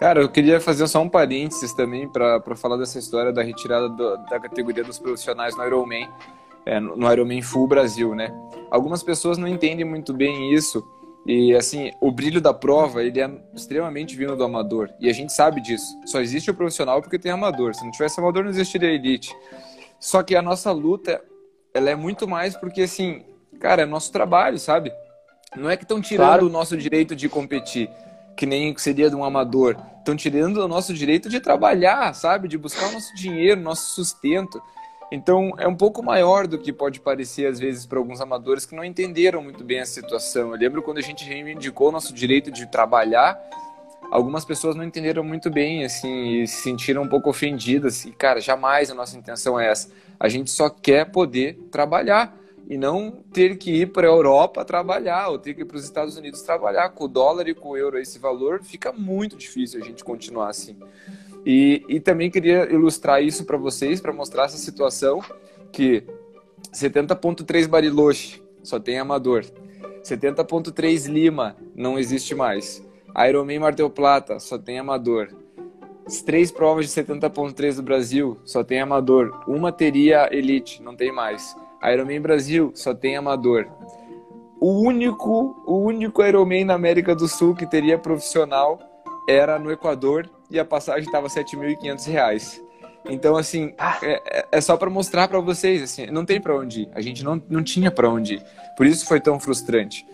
Cara, eu queria fazer só um parênteses também para falar dessa história da retirada do, da categoria dos profissionais no Ironman, é, no Ironman Full Brasil, né? Algumas pessoas não entendem muito bem isso e, assim, o brilho da prova, ele é extremamente vindo do amador e a gente sabe disso. Só existe o profissional porque tem amador. Se não tivesse amador, não existiria a elite. Só que a nossa luta, ela é muito mais porque, assim, cara, é nosso trabalho, sabe? Não é que estão tirando claro. o nosso direito de competir que nem seria de um amador. Estão tirando o nosso direito de trabalhar, sabe? De buscar o nosso dinheiro, nosso sustento. Então, é um pouco maior do que pode parecer, às vezes, para alguns amadores que não entenderam muito bem a situação. Eu lembro quando a gente reivindicou o nosso direito de trabalhar, algumas pessoas não entenderam muito bem, assim, e se sentiram um pouco ofendidas. E, cara, jamais a nossa intenção é essa. A gente só quer poder trabalhar e não ter que ir para a Europa trabalhar ou ter que ir para os Estados Unidos trabalhar. Com o dólar e com o euro esse valor, fica muito difícil a gente continuar assim. E, e também queria ilustrar isso para vocês, para mostrar essa situação que 70.3 Bariloche só tem amador. 70.3 Lima não existe mais. Ironman Martel Plata só tem amador. As três provas de 70.3 do Brasil só tem amador. Uma teria elite, não tem mais. Ironman Brasil só tem amador. O único, o único Ironman na América do Sul que teria profissional era no Equador e a passagem estava R$ 7.500. Então, assim, ah. é, é, é só para mostrar para vocês, assim, não tem para onde ir. A gente não, não tinha para onde ir. Por isso foi tão frustrante.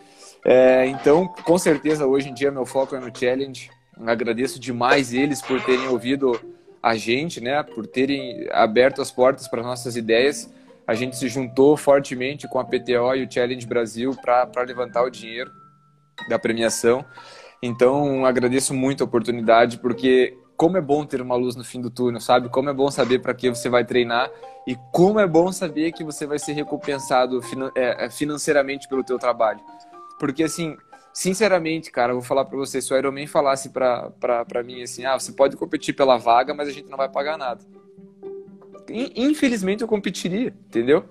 É, então, com certeza, hoje em dia meu foco é no Challenge. agradeço demais eles por terem ouvido a gente, né? Por terem aberto as portas para nossas ideias a gente se juntou fortemente com a PTO e o Challenge Brasil para levantar o dinheiro da premiação. Então, agradeço muito a oportunidade, porque como é bom ter uma luz no fim do túnel, sabe? Como é bom saber para que você vai treinar e como é bom saber que você vai ser recompensado é, é, financeiramente pelo teu trabalho. Porque, assim, sinceramente, cara, eu vou falar para você, se o Ironman falasse para mim assim, ah, você pode competir pela vaga, mas a gente não vai pagar nada infelizmente eu competiria, entendeu?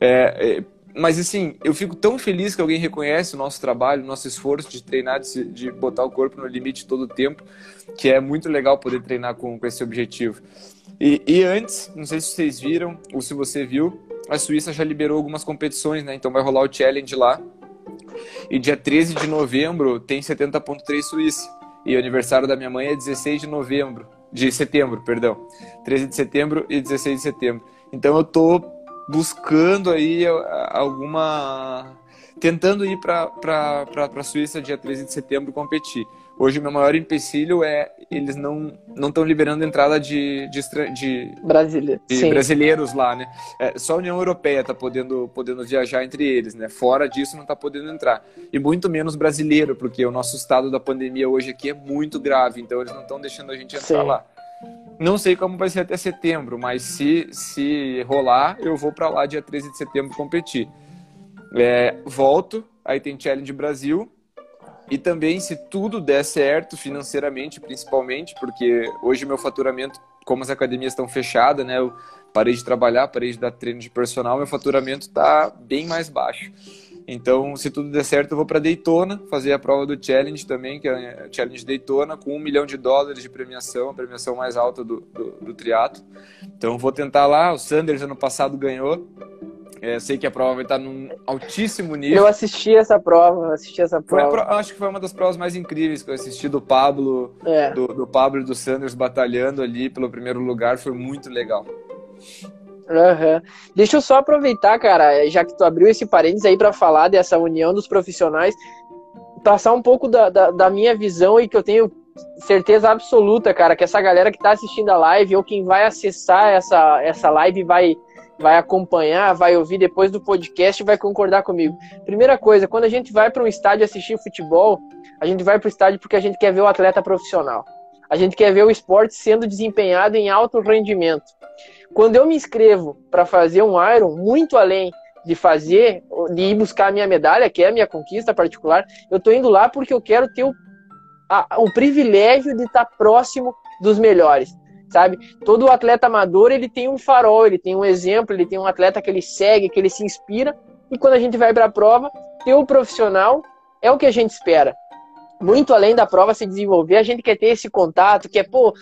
É, é, mas assim, eu fico tão feliz que alguém reconhece o nosso trabalho, o nosso esforço de treinar, de, de botar o corpo no limite todo o tempo, que é muito legal poder treinar com, com esse objetivo. E, e, antes, não sei se vocês viram ou se você viu, a Suíça já liberou algumas competições, né? Então vai rolar o Challenge lá. E dia 13 de novembro tem 70.3 Suíça. E o aniversário da minha mãe é 16 de novembro de setembro, perdão. 13 de setembro e 16 de setembro. Então eu tô buscando aí alguma tentando ir para a Suíça dia 13 de setembro competir. Hoje o meu maior empecilho é eles não não estão liberando entrada de de, de, Brasília. de brasileiros lá, né? É, só a União Europeia está podendo podendo viajar entre eles, né? Fora disso não está podendo entrar e muito menos brasileiro, porque o nosso estado da pandemia hoje aqui é muito grave, então eles não estão deixando a gente entrar Sim. lá. Não sei como vai ser até setembro, mas se se rolar, eu vou para lá dia 13 de setembro competir. É, volto, aí tem Challenge Brasil e também, se tudo der certo financeiramente, principalmente, porque hoje meu faturamento, como as academias estão fechadas, né? Eu parei de trabalhar, parei de dar treino de personal, meu faturamento está bem mais baixo. Então, se tudo der certo, eu vou para Daytona fazer a prova do Challenge também, que é a Challenge Daytona, com um milhão de dólares de premiação, a premiação mais alta do, do, do triatlo. Então, vou tentar lá. O Sanders ano passado ganhou, é, sei que a prova vai estar num altíssimo nível. Eu assisti essa prova, assisti essa prova. acho que foi uma das provas mais incríveis que eu assisti do Pablo, é. do, do, Pablo e do Sanders batalhando ali pelo primeiro lugar, foi muito legal. Uhum. Deixa eu só aproveitar, cara, já que tu abriu esse parênteses aí para falar dessa união dos profissionais, passar um pouco da, da, da, minha visão e que eu tenho certeza absoluta, cara, que essa galera que tá assistindo a live ou quem vai acessar essa, essa live vai, vai acompanhar, vai ouvir depois do podcast e vai concordar comigo. Primeira coisa, quando a gente vai para um estádio assistir futebol, a gente vai para o estádio porque a gente quer ver o atleta profissional. A gente quer ver o esporte sendo desempenhado em alto rendimento. Quando eu me inscrevo para fazer um Iron, muito além de fazer, de ir buscar a minha medalha, que é a minha conquista particular, eu estou indo lá porque eu quero ter o, a, o privilégio de estar próximo dos melhores, sabe? Todo atleta amador, ele tem um farol, ele tem um exemplo, ele tem um atleta que ele segue, que ele se inspira, e quando a gente vai para a prova, ter o profissional é o que a gente espera muito além da prova se desenvolver, a gente quer ter esse contato, que é, pô,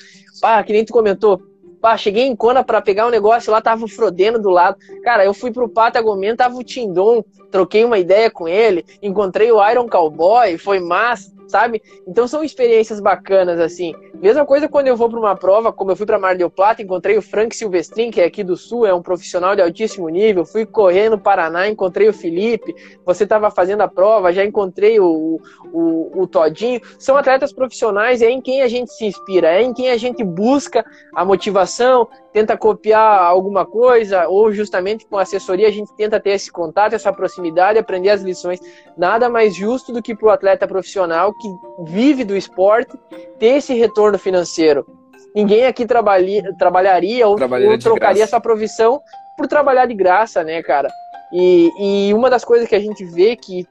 pá, que nem tu comentou, pá, cheguei em Kona para pegar um negócio lá, tava o Frodeno do lado. Cara, eu fui pro Patagomen, tava o Tindon, troquei uma ideia com ele, encontrei o Iron Cowboy, foi massa sabe? Então são experiências bacanas, assim. Mesma coisa quando eu vou para uma prova, como eu fui para Mar del Plata, encontrei o Frank Silvestrin, que é aqui do Sul, é um profissional de altíssimo nível. Fui correr no Paraná, encontrei o Felipe. Você estava fazendo a prova, já encontrei o, o, o Todinho. São atletas profissionais, é em quem a gente se inspira, é em quem a gente busca a motivação, tenta copiar alguma coisa, ou justamente com assessoria a gente tenta ter esse contato, essa proximidade, aprender as lições. Nada mais justo do que para o atleta profissional que vive do esporte ter esse retorno financeiro. Ninguém aqui trabalha, trabalharia ou, ou trocaria essa profissão por trabalhar de graça, né, cara? E, e uma das coisas que a gente vê que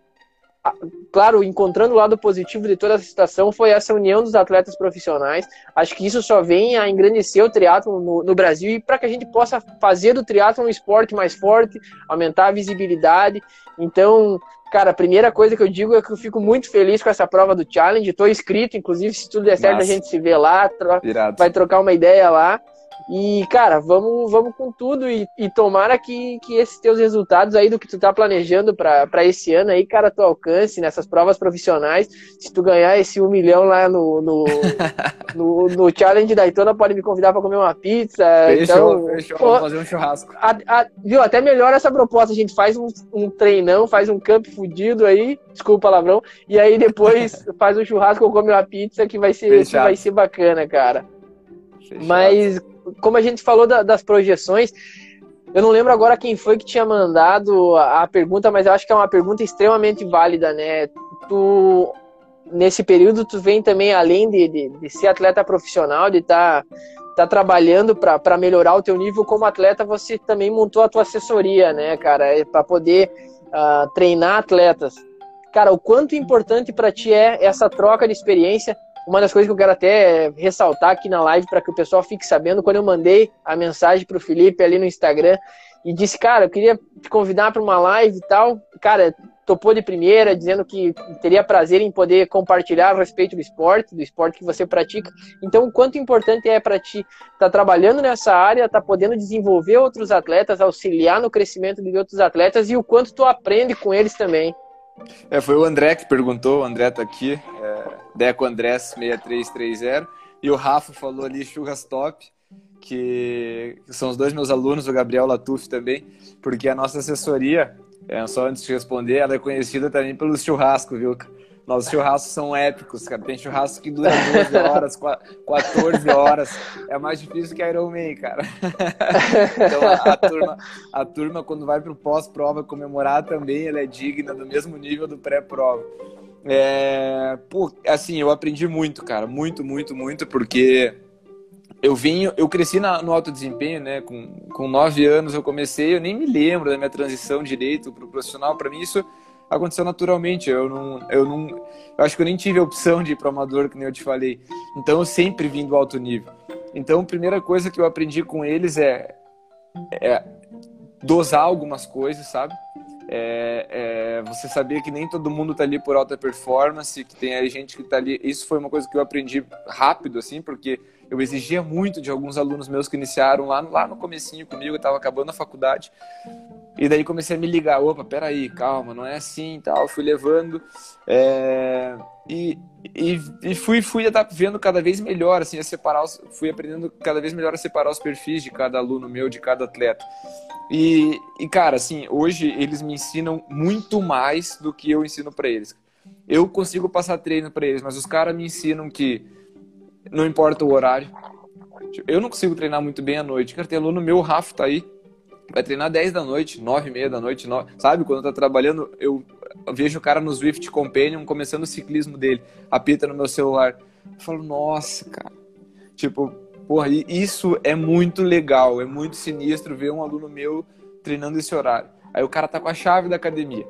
claro, encontrando o lado positivo de toda essa situação foi essa união dos atletas profissionais. Acho que isso só vem a engrandecer o triatlo no, no Brasil e para que a gente possa fazer do triatlo um esporte mais forte, aumentar a visibilidade. Então, cara, a primeira coisa que eu digo é que eu fico muito feliz com essa prova do Challenge. Estou inscrito, inclusive, se tudo der certo, Nossa. a gente se vê lá, tro vai trocar uma ideia lá. E, cara, vamos, vamos com tudo e, e tomara que, que esses teus resultados aí do que tu tá planejando para esse ano aí, cara, tu alcance nessas provas profissionais. Se tu ganhar esse um milhão lá no, no, no, no Challenge da Itona, pode me convidar para comer uma pizza. Fechou, então, fechou. Pô, fazer um churrasco. A, a, viu, até melhor essa proposta. A gente faz um, um treinão, faz um camp fudido aí, desculpa o palavrão, e aí depois faz um churrasco ou come uma pizza que vai ser, que vai ser bacana, cara. Fechado. Mas como a gente falou da, das projeções, eu não lembro agora quem foi que tinha mandado a, a, pergunta, mas eu acho que é uma pergunta extremamente válida, né? Tu, nesse período, tu vem também, além de, de, de ser atleta profissional, de estar tá, tá trabalhando para melhorar o teu nível como atleta, você também montou a tua assessoria, né, cara? É para poder uh, treinar atletas. Cara, o quanto importante para ti é essa troca de experiência uma das coisas que eu quero até ressaltar aqui na live para que o pessoal fique sabendo, quando eu mandei a mensagem para o Felipe ali no Instagram e disse, cara, eu queria te convidar para uma live e tal, cara, topou de primeira, dizendo que teria prazer em poder compartilhar a respeito do esporte, do esporte que você pratica. Então, o quanto importante é para ti estar tá trabalhando nessa área, estar tá podendo desenvolver outros atletas, auxiliar no crescimento de outros atletas e o quanto tu aprende com eles também. É, foi o André que perguntou, o André tá aqui, é, Deco Andrés 6330, e o Rafa falou ali churras top, que são os dois meus alunos, o Gabriel Latuf também, porque a nossa assessoria, é, só antes de responder, ela é conhecida também pelos churrascos, viu? Nossos churrascos são épicos, cara. Tem churrasco que dura 12 horas, 14 horas. É mais difícil que Iron Man, cara. então a, a, turma, a turma, quando vai pro pós-prova comemorar também, ela é digna do mesmo nível do pré-prova. É, assim, eu aprendi muito, cara. Muito, muito, muito, porque eu vim, eu cresci na, no alto desempenho, né? Com, com nove anos eu comecei, eu nem me lembro da minha transição direito pro profissional. Para mim isso aconteceu naturalmente. Eu não, eu não, eu acho que eu nem tive a opção de ir para amador, que nem eu te falei. Então eu sempre vim do alto nível. Então a primeira coisa que eu aprendi com eles é, é dosar algumas coisas, sabe? É, é, você saber que nem todo mundo tá ali por alta performance, que tem gente que tá ali. Isso foi uma coisa que eu aprendi rápido, assim, porque eu exigia muito de alguns alunos meus que iniciaram lá, lá no comecinho comigo, eu tava acabando a faculdade. E daí comecei a me ligar, opa, peraí, calma, não é assim tal. Fui levando é, e, e, e, fui, fui vendo cada vez melhor, assim, a separar, os, fui aprendendo cada vez melhor a separar os perfis de cada aluno meu, de cada atleta. E, e cara, assim, hoje eles me ensinam muito mais do que eu ensino para eles. Eu consigo passar treino para eles, mas os caras me ensinam que não importa o horário. Eu não consigo treinar muito bem à noite. Cara, tem aluno meu, o Rafa tá aí, vai treinar 10 da noite, 9 e meia da noite, 9, sabe? Quando tá trabalhando, eu vejo o cara no Swift Companion começando o ciclismo dele, apita no meu celular. Eu falo, nossa, cara. Tipo, porra, isso é muito legal, é muito sinistro ver um aluno meu treinando esse horário. Aí o cara tá com a chave da academia.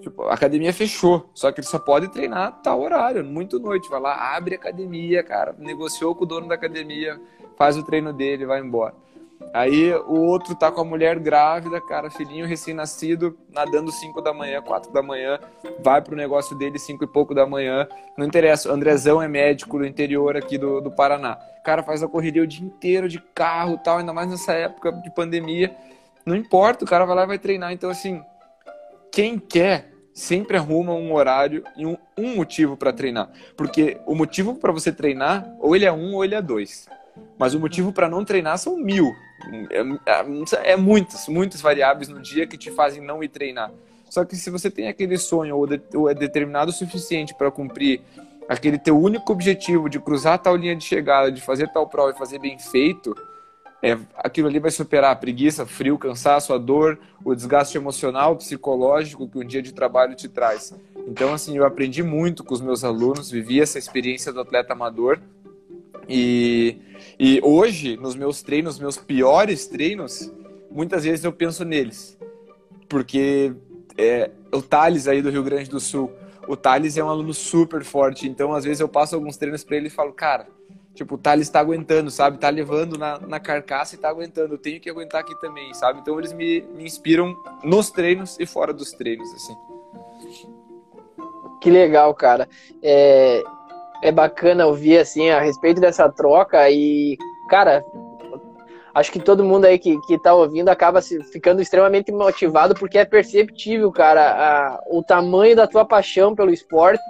Tipo, a academia fechou, só que ele só pode treinar tal horário, muito noite. Vai lá, abre a academia, cara, negociou com o dono da academia, faz o treino dele, vai embora. Aí o outro tá com a mulher grávida, cara, filhinho recém-nascido, nadando 5 da manhã, 4 da manhã, vai pro negócio dele 5 e pouco da manhã. Não interessa, o Andrezão é médico do interior aqui do, do Paraná. Cara faz a correria o dia inteiro de carro tal, ainda mais nessa época de pandemia. Não importa, o cara vai lá e vai treinar. Então, assim, quem quer sempre arruma um horário e um, um motivo para treinar. Porque o motivo para você treinar, ou ele é um ou ele é dois. Mas o motivo para não treinar são mil. É, é, muitas, muitas variáveis no dia que te fazem não ir treinar. Só que se você tem aquele sonho ou, de, ou é determinado o suficiente para cumprir aquele teu único objetivo de cruzar tal linha de chegada, de fazer tal prova e fazer bem feito, é, aquilo ali vai superar a preguiça, frio, cansaço, a dor, o desgaste emocional, psicológico que um dia de trabalho te traz. Então, assim, eu aprendi muito com os meus alunos, vivi essa experiência do atleta amador. E, e hoje, nos meus treinos, meus piores treinos, muitas vezes eu penso neles. Porque é, o Thales aí do Rio Grande do Sul, o Thales é um aluno super forte, então às vezes eu passo alguns treinos para ele e falo, cara, Tipo, o Thales tá aguentando, sabe? Tá levando na, na carcaça e tá aguentando. Eu tenho que aguentar aqui também, sabe? Então eles me, me inspiram nos treinos e fora dos treinos, assim. Que legal, cara. É, é bacana ouvir, assim, a respeito dessa troca e, cara, acho que todo mundo aí que, que tá ouvindo acaba ficando extremamente motivado porque é perceptível, cara, a, o tamanho da tua paixão pelo esporte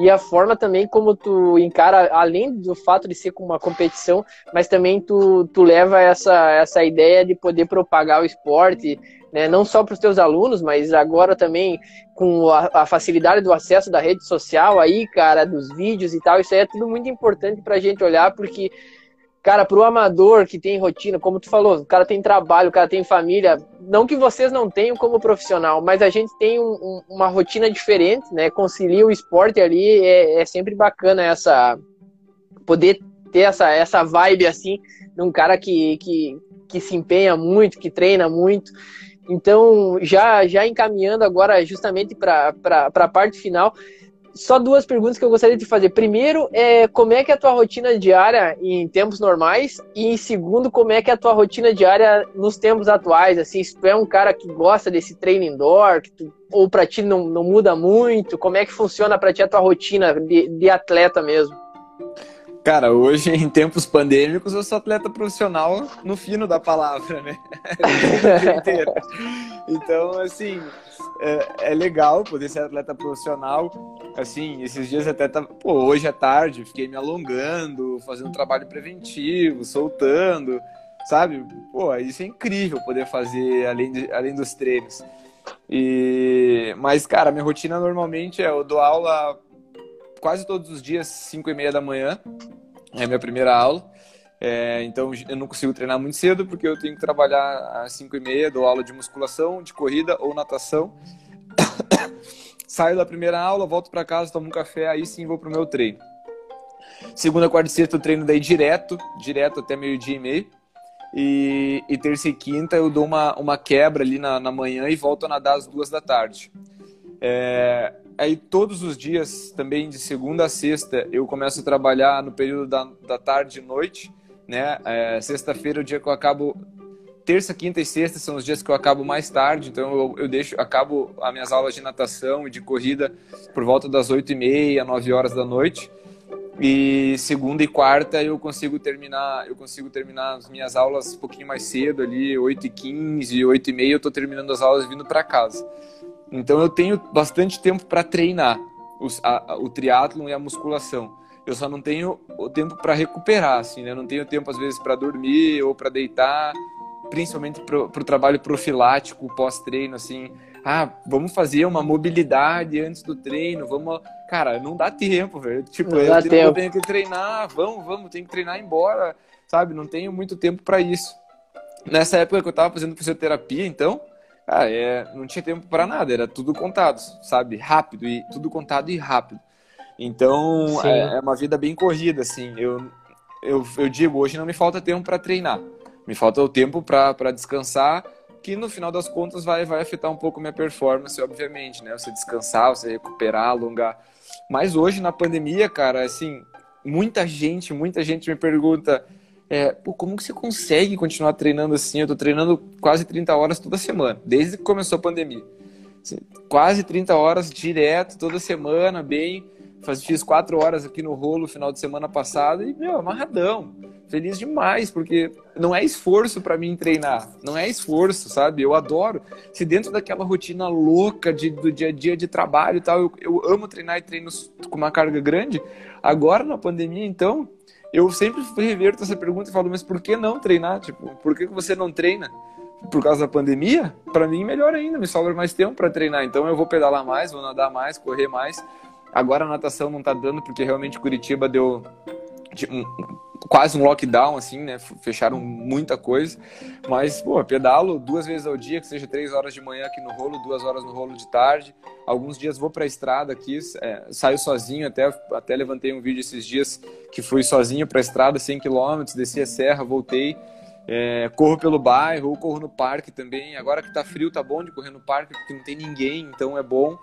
e a forma também como tu encara, além do fato de ser uma competição, mas também tu, tu leva essa, essa ideia de poder propagar o esporte, né, não só para os teus alunos, mas agora também com a, a, facilidade do acesso da rede social aí, cara, dos vídeos e tal, isso aí é tudo muito importante para a gente olhar, porque Cara, pro amador que tem rotina, como tu falou, o cara tem trabalho, o cara tem família, não que vocês não tenham como profissional, mas a gente tem um, um, uma rotina diferente, né? Concilia o esporte ali, é, é, sempre bacana essa poder ter essa, essa vibe assim, de um cara que, que, que se empenha muito, que treina muito. Então, já, já encaminhando agora justamente para a parte final, só duas perguntas que eu gostaria de fazer. Primeiro, é como é que é a tua rotina diária em tempos normais? E segundo, como é que é a tua rotina diária nos tempos atuais? Assim, se tu é um cara que gosta desse treino indoor, tu, ou para ti não, não muda muito, como é que funciona para ti a tua rotina de, de atleta mesmo? Cara, hoje em tempos pandêmicos eu sou atleta profissional no fino da palavra, né? então, assim, é, é, legal poder ser atleta profissional. Assim, esses dias até tá, pô, hoje à tarde fiquei me alongando, fazendo trabalho preventivo, soltando, sabe? Pô, isso é incrível poder fazer além, de, além dos treinos. E, mas, cara, minha rotina normalmente é eu dou aula quase todos os dias, 5 e meia da manhã, é a minha primeira aula. É, então eu não consigo treinar muito cedo porque eu tenho que trabalhar às 5 e meia, dou aula de musculação, de corrida ou natação. Saio da primeira aula, volto para casa, tomo um café, aí sim vou pro meu treino. Segunda, quarta e sexta eu treino daí direto, direto até meio-dia e meio. E, e, terça e quinta eu dou uma, uma quebra ali na, na manhã e volto a nadar às duas da tarde. É, aí todos os dias, também de segunda a sexta, eu começo a trabalhar no período da, da tarde e noite né? É, Sexta-feira é o dia que eu acabo. Terça, quinta e sexta são os dias que eu acabo mais tarde, então eu, eu deixo, acabo as minhas aulas de natação e de corrida por volta das oito e meia, nove horas da noite. E segunda e quarta eu consigo terminar, eu consigo terminar as minhas aulas um pouquinho mais cedo ali, 8 e 15, 8 e meia, eu tô terminando as aulas vindo para casa. Então eu tenho bastante tempo para treinar os, a, o triatlon e a musculação. Eu só não tenho o tempo para recuperar, assim, né? Eu não tenho tempo às vezes para dormir ou para deitar, principalmente para o trabalho profilático pós-treino, assim ah, vamos fazer uma mobilidade antes do treino, vamos. Cara, não dá tempo, velho. Tipo, eu, eu, tempo. tenho que treinar, vamos, vamos, tenho que treinar embora, sabe? Não tenho muito tempo para isso. Nessa época que eu tava fazendo fisioterapia, então, cara, é, não tinha tempo para nada, era tudo contado, sabe? Rápido, e tudo contado e rápido. Então, é, é, uma vida bem corrida, assim. Eu, eu, eu digo, hoje não me falta tempo para treinar. Me falta o tempo para descansar que no final das contas vai, vai afetar um pouco minha performance, obviamente, né? Você descansar, você recuperar, alongar. Mas hoje, na pandemia, cara, assim, muita gente, muita gente me pergunta, é, Pô, como que você consegue continuar treinando assim? Eu tô treinando quase 30 horas toda semana, desde que começou a pandemia. Quase 30 horas direto, toda semana, bem fiz quatro horas aqui no rolo final de semana passado e, meu, amarradão. Feliz demais, porque não é esforço para mim treinar. Não é esforço, sabe? Eu adoro. Se dentro daquela rotina louca de, do dia a dia de trabalho e tal, eu, eu amo treinar e treino com uma carga grande. Agora, na pandemia, então, eu sempre reverto essa pergunta e falo, mas por que não treinar? Tipo, por que você não treina? Por causa da pandemia? Para mim, melhor ainda, me sobra mais tempo para treinar. Então, eu vou pedalar mais, vou nadar mais, correr mais Agora a natação não tá dando porque realmente Curitiba deu um, quase um lockdown, assim, né? Fecharam muita coisa. Mas, pô, pedalo duas vezes ao dia, que seja três horas de manhã aqui no rolo, duas horas no rolo de tarde. Alguns dias vou pra estrada aqui, é, saio sozinho, até, até levantei um vídeo esses dias que fui sozinho pra estrada, 100 km, desci a serra, voltei. É, corro pelo bairro ou corro no parque também. Agora que tá frio, tá bom de correr no parque, porque não tem ninguém, então é bom.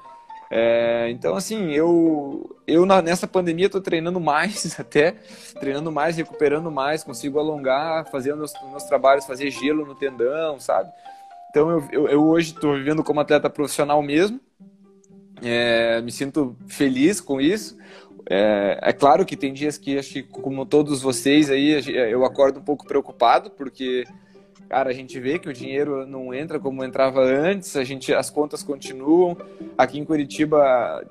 É, então, assim, eu, eu nessa pandemia estou treinando mais até, treinando mais, recuperando mais, consigo alongar, fazendo meus, meus trabalhos, fazer gelo no tendão, sabe? Então, eu, eu, eu hoje estou vivendo como atleta profissional mesmo, é, me sinto feliz com isso. É, é, claro que tem dias que, acho que, como todos vocês aí, eu acordo um pouco preocupado, porque cara, a gente vê que o dinheiro não entra como entrava antes, a gente, as contas continuam. Aqui em Curitiba,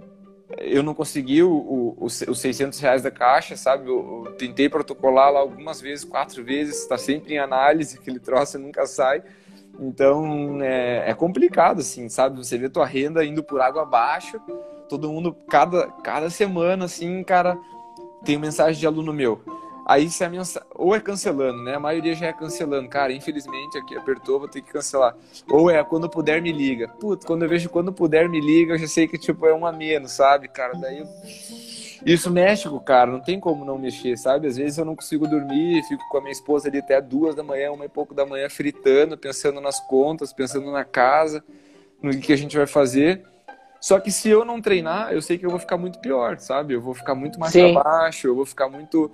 eu não consegui o, o, os 600 reais da caixa, sabe? Eu, eu, tentei protocolar lá algumas vezes, quatro vezes, está sempre em análise, aquele troço nunca sai. Então, é, é, complicado, assim, sabe? Você vê tua renda indo por água abaixo, todo mundo, cada, cada semana, assim, cara, tem mensagem de aluno meu Aí se a minha ou é cancelando, né? A maioria já é cancelando. Cara, infelizmente aqui apertou, vou ter que cancelar. Ou é quando puder me liga. Putz, quando eu vejo quando puder me liga, eu já sei que tipo é um a menos, sabe, cara? Daí eu... isso mexe com o cara, não tem como não mexer, sabe? Às vezes eu não consigo dormir, fico com a minha esposa ali até duas da manhã, uma e pouco da manhã, fritando, pensando nas contas, pensando na casa, no que a gente vai fazer. Só que se eu não treinar, eu sei que eu vou ficar muito pior, sabe? Eu vou ficar muito mais Sim. pra baixo, eu vou ficar muito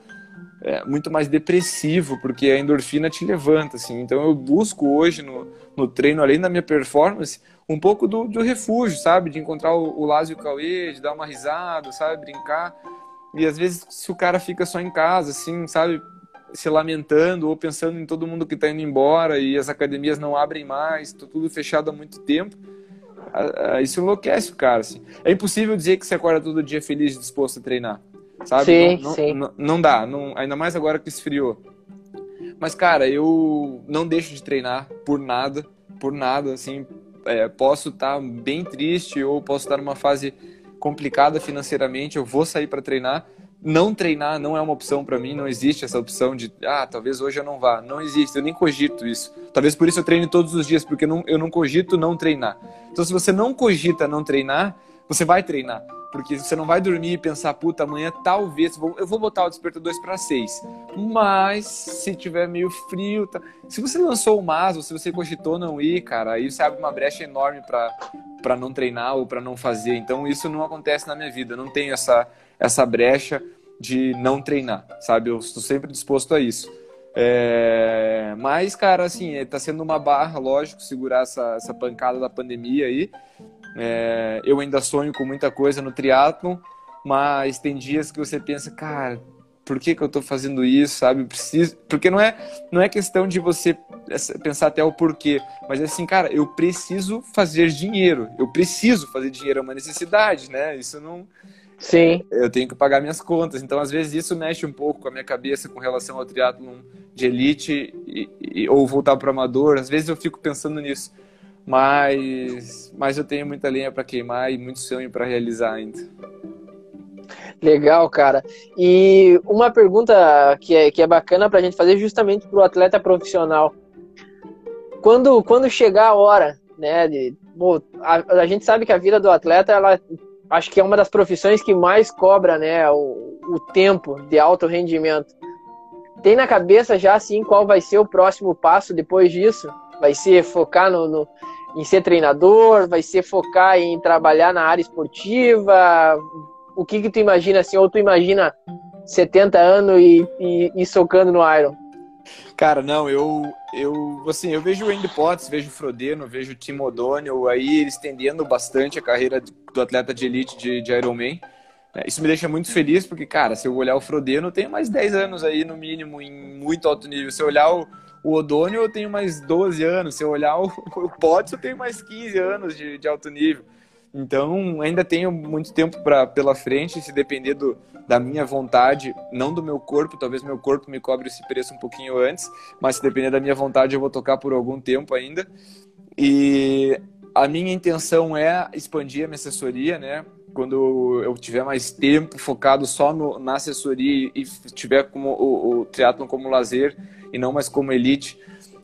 é, muito mais depressivo, porque a endorfina te levanta, assim. Então eu busco hoje no, no treino, além da minha performance, um pouco do, do refúgio, sabe? De encontrar o, o Lázio e o Cauê, de dar uma risada, sabe? Brincar. E às vezes, se o cara fica só em casa, assim, sabe? Se lamentando ou pensando em todo mundo que está indo embora e as academias não abrem mais, tá tudo fechado há muito tempo, isso enlouquece o cara, assim. É impossível dizer que você acorda todo dia feliz e disposto a treinar sabe? Sim, não, sim. Não, não dá, não, ainda mais agora que esfriou. Mas, cara, eu não deixo de treinar por nada, por nada, assim, é, posso estar tá bem triste ou posso estar numa fase complicada financeiramente, eu vou sair para treinar. Não treinar não é uma opção para mim, não existe essa opção de, ah, talvez hoje eu não vá. Não existe, eu nem cogito isso. Talvez por isso eu treine todos os dias, porque eu não, eu não cogito não treinar. Então, se você não cogita não treinar, você vai treinar. Porque você não vai dormir e pensar, puta, amanhã talvez. Eu vou botar o despertador para seis. Mas se tiver meio frio. Tá... Se você lançou o MAS, se você cogitou não ir, cara, aí você abre uma brecha enorme para não treinar ou para não fazer. Então isso não acontece na minha vida. Eu não tenho essa, essa brecha de não treinar, sabe? Eu estou sempre disposto a isso. É... Mas, cara, assim, tá sendo uma barra, lógico, segurar essa, essa pancada da pandemia aí. É, eu ainda sonho com muita coisa no triatlon, mas tem dias que você pensa, cara, por que, que eu estou fazendo isso, sabe? Preciso, porque não é, não é questão de você pensar até o porquê, mas é assim, cara, eu preciso fazer dinheiro, eu preciso fazer dinheiro, é uma necessidade, né? Isso não. Sim. Eu tenho que pagar minhas contas, então às vezes isso mexe um pouco com a minha cabeça com relação ao triatlon de elite e, e, ou voltar para amador. Às vezes eu fico pensando nisso, mas, mas eu tenho muita lenha para queimar e muito sonho para realizar ainda. Legal, cara. E uma pergunta que é, que é bacana para a gente fazer justamente para o atleta profissional. Quando, quando chegar a hora, né? De, bom, a, a, gente sabe que a vida do atleta, ela acho que é uma das profissões que mais cobra, né? O, o tempo de alto rendimento. Tem na cabeça já assim qual vai ser o próximo passo depois disso? Vai ser focar no, no em ser treinador? Vai ser focar em trabalhar na área esportiva? o que que tu imagina assim, ou tu imagina 70 anos e, e, e socando no Iron? Cara, não, eu, eu, assim, eu vejo o Andy Potts, vejo o Frodeno, vejo o Tim O'Donnell aí estendendo bastante a carreira do atleta de elite de, de Ironman. É, isso me deixa muito feliz, porque, cara, se eu olhar o Frodeno, tenho mais 10 anos aí, no mínimo, em muito alto nível. Se eu olhar o, o O'Donnell, eu tenho mais 12 anos. Se eu olhar o, o Potts, eu tenho mais 15 anos de, de alto nível. Então, ainda tenho muito tempo pra, pela frente, se depender do, da minha vontade, não do meu corpo, talvez meu corpo me cobre esse preço um pouquinho antes, mas se depender da minha vontade, eu vou tocar por algum tempo ainda. E a minha intenção é expandir a minha assessoria, né? Quando eu tiver mais tempo focado só no, na assessoria e tiver como o, o triatlon como lazer e não mais como elite,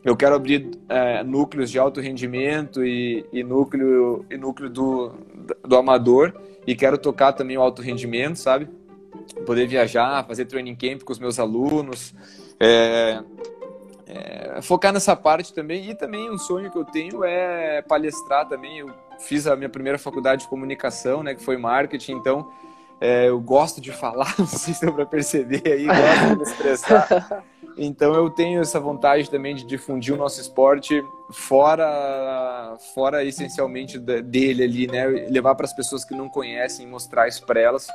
eu quero abrir é, núcleos de alto rendimento e, e núcleo, e núcleo do, do amador e quero tocar também o alto rendimento, sabe? Poder viajar, fazer training camp com os meus alunos, é, é, focar nessa parte também. E também um sonho que eu tenho é palestrar também. Eu fiz a minha primeira faculdade de comunicação, né, que foi marketing, então é, eu gosto de falar, não sei se deu para perceber aí, gosto de me expressar. Então eu tenho essa vontade também de difundir o nosso esporte fora, fora essencialmente dele ali, né? Levar para as pessoas que não conhecem, mostrar isso para elas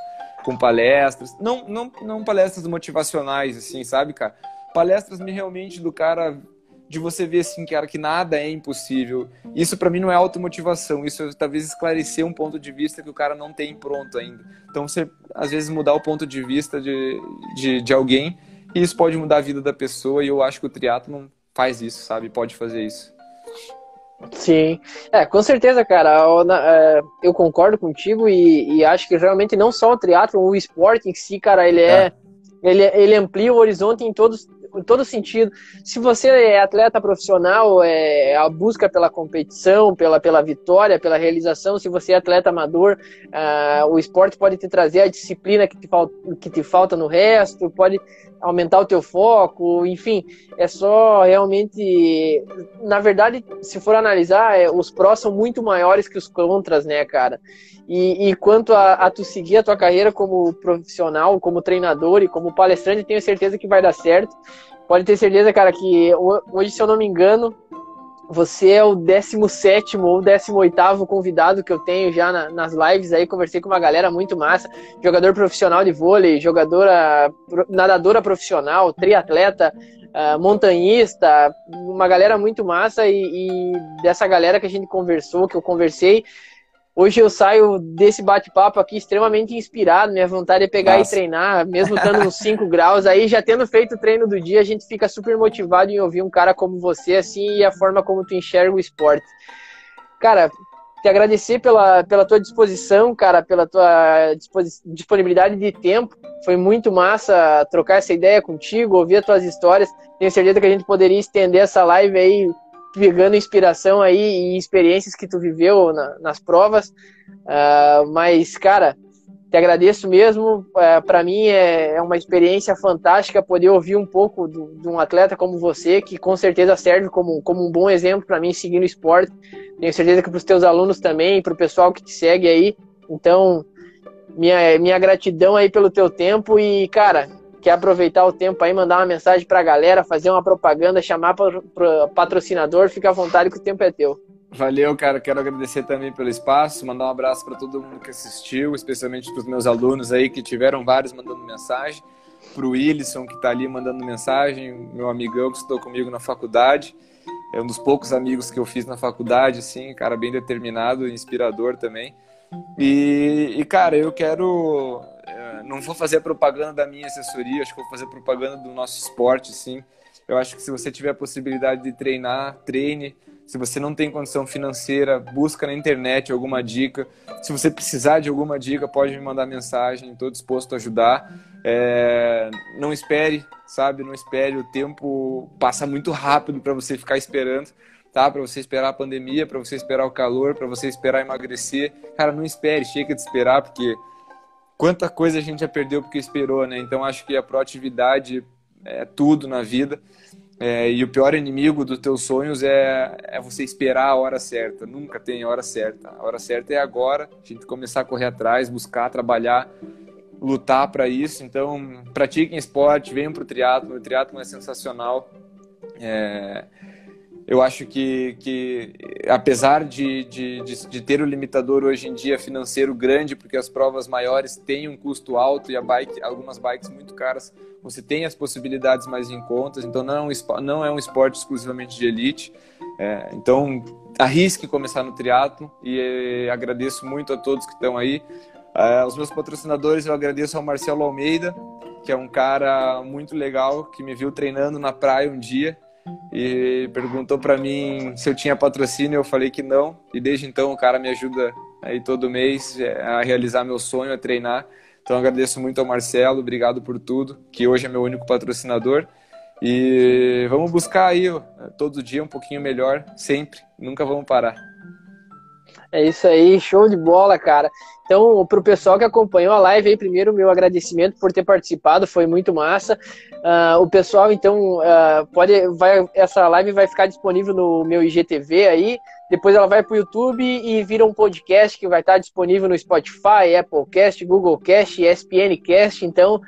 com palestras, não, não, não palestras motivacionais, assim, sabe, cara? Palestras realmente do cara de você ver assim, cara, que nada é impossível. Isso para mim não é automotivação, isso é talvez esclarecer um ponto de vista que o cara não tem pronto ainda. Então você às vezes mudar o ponto de vista de, de, de alguém e isso pode mudar a vida da pessoa e eu acho que o triatlo faz isso, sabe? Pode fazer isso. Sim, é, com certeza, cara. É, eu concordo contigo e, e acho que realmente não só o triatlo, o esporte em si, cara, ele é, é. Ele, ele amplia o horizonte em todos, em todo sentido. Se você é atleta profissional, é a busca pela competição, pela, pela vitória, pela realização. Se você é atleta amador, uh, o esporte pode te trazer a disciplina que te, falta, que te falta no resto, pode aumentar o teu foco, enfim, é só realmente, na verdade, se for analisar, é, os prós são muito maiores que os contras, né, cara? E, e quanto a, a, tu seguir a tua carreira como profissional, como treinador e como palestrante, tenho certeza que vai dar certo. Pode ter certeza, cara, que hoje, se eu não me engano, você é o 17 ou 18 convidado que eu tenho já na, nas lives aí. Conversei com uma galera muito massa. Jogador profissional de vôlei, jogadora, nadadora profissional, triatleta, uh, montanhista, uma galera muito massa. E, e dessa galera que a gente conversou, que eu conversei, Hoje eu saio desse bate-papo aqui extremamente inspirado. Minha vontade é pegar Nossa. e treinar, mesmo estando nos 5 graus. Aí, já tendo feito o treino do dia, a gente fica super motivado em ouvir um cara como você, assim, e a forma como tu enxerga o esporte. Cara, te agradecer pela, pela tua disposição, cara, pela tua disponibilidade de tempo. Foi muito massa trocar essa ideia contigo, ouvir as tuas histórias. Tenho certeza que a gente poderia estender essa live aí pegando inspiração aí e experiências que tu viveu na, nas provas. Uh, mas, cara, te agradeço mesmo. É, Para mim é, é, uma experiência fantástica poder ouvir um pouco do, de um atleta como você, que com certeza serve como, como um bom exemplo para mim seguir no esporte. Tenho certeza que para os teus alunos também, para o pessoal que te segue aí. Então, minha, minha gratidão aí pelo teu tempo e, cara, quer aproveitar o tempo aí, mandar uma mensagem para a galera, fazer uma propaganda, chamar para patrocinador, fica à vontade que o tempo é teu. Valeu, cara. Quero agradecer também pelo espaço, mandar um abraço para todo mundo que assistiu, especialmente para os meus alunos aí que tiveram vários mandando mensagem, para o Wilson que está ali mandando mensagem, meu amigão que estudou comigo na faculdade, é um dos poucos amigos que eu fiz na faculdade, assim, cara bem determinado, inspirador também. E, e cara, eu quero, não vou fazer propaganda da minha assessoria, acho que vou fazer propaganda do nosso esporte, sim. Eu acho que se você tiver a possibilidade de treinar, treine se você não tem condição financeira, busca na internet alguma dica. Se você precisar de alguma dica, pode me mandar mensagem. Estou disposto a ajudar. É... Não espere, sabe? Não espere. O tempo passa muito rápido para você ficar esperando, tá? Para você esperar a pandemia, para você esperar o calor, para você esperar emagrecer. Cara, não espere. Chega de esperar, porque quanta coisa a gente já perdeu porque esperou, né? Então acho que a proatividade é tudo na vida. É, e o pior inimigo dos teus sonhos é, é você esperar a hora certa. Nunca tem hora certa. A hora certa é agora. A gente começar a correr atrás, buscar, trabalhar, lutar para isso. Então, pratiquem esporte, venham para o triatlo. O triatlo é sensacional. É, eu acho que, que apesar de, de, de, de, ter o limitador hoje em dia financeiro grande, porque as provas maiores têm um custo alto e a bike, algumas bikes muito caras, você tem as possibilidades mais em contas, então não é não é um esporte exclusivamente de elite. É, então, arrisque começar no triatlo e agradeço muito a todos que estão aí. É, os meus patrocinadores, eu agradeço ao Marcelo Almeida, que é um cara muito legal, que me viu treinando na praia um dia e perguntou para mim se eu tinha patrocínio, eu falei que não, e desde então o cara me ajuda aí todo mês é, a realizar meu sonho, a treinar. Então agradeço muito ao Marcelo, obrigado por tudo, que hoje é meu único patrocinador. E vamos buscar aí todo dia um pouquinho melhor, sempre, nunca vamos parar. É isso aí, show de bola, cara. Então, para o pessoal que acompanhou a live aí, primeiro, meu agradecimento por ter participado, foi muito massa. Uh, o pessoal, então, uh, pode, vai, essa live vai ficar disponível no meu IGTV aí. Depois ela vai para o YouTube e vira um podcast que vai estar disponível no Spotify, Apple Cast, Google Cast, ESPN Cast. Então,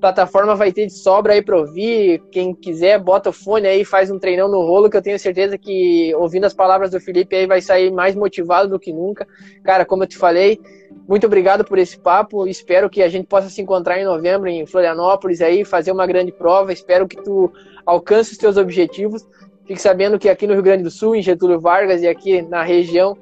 plataforma vai ter de sobra aí para ouvir. Quem quiser, bota o fone aí, faz um treinão no rolo, que eu tenho certeza que ouvindo as palavras do Felipe aí vai sair mais motivado do que nunca. Cara, como eu te falei, muito obrigado por esse papo. Espero que a gente possa se encontrar em novembro em Florianópolis aí, fazer uma grande prova. Espero que tu alcance os teus objetivos. Fique sabendo que aqui no Rio Grande do Sul, em Getúlio Vargas e aqui na região,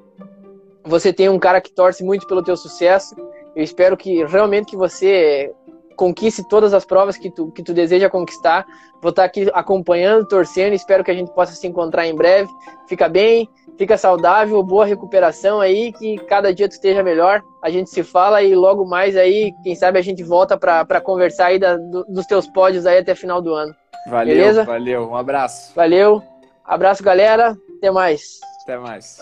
você tem um cara que torce muito pelo teu sucesso. Eu espero que realmente que você conquiste todas as provas que tu, que tu deseja conquistar. Vou estar aqui acompanhando, torcendo, espero que a gente possa se encontrar em breve. Fica bem, fica saudável, boa recuperação aí, que cada dia tu esteja melhor. A gente se fala e logo mais aí, quem sabe a gente volta para conversar aí da, do, dos teus pódios aí até final do ano. Valeu, Beleza? valeu, um abraço. Valeu, abraço galera, até mais. Até mais.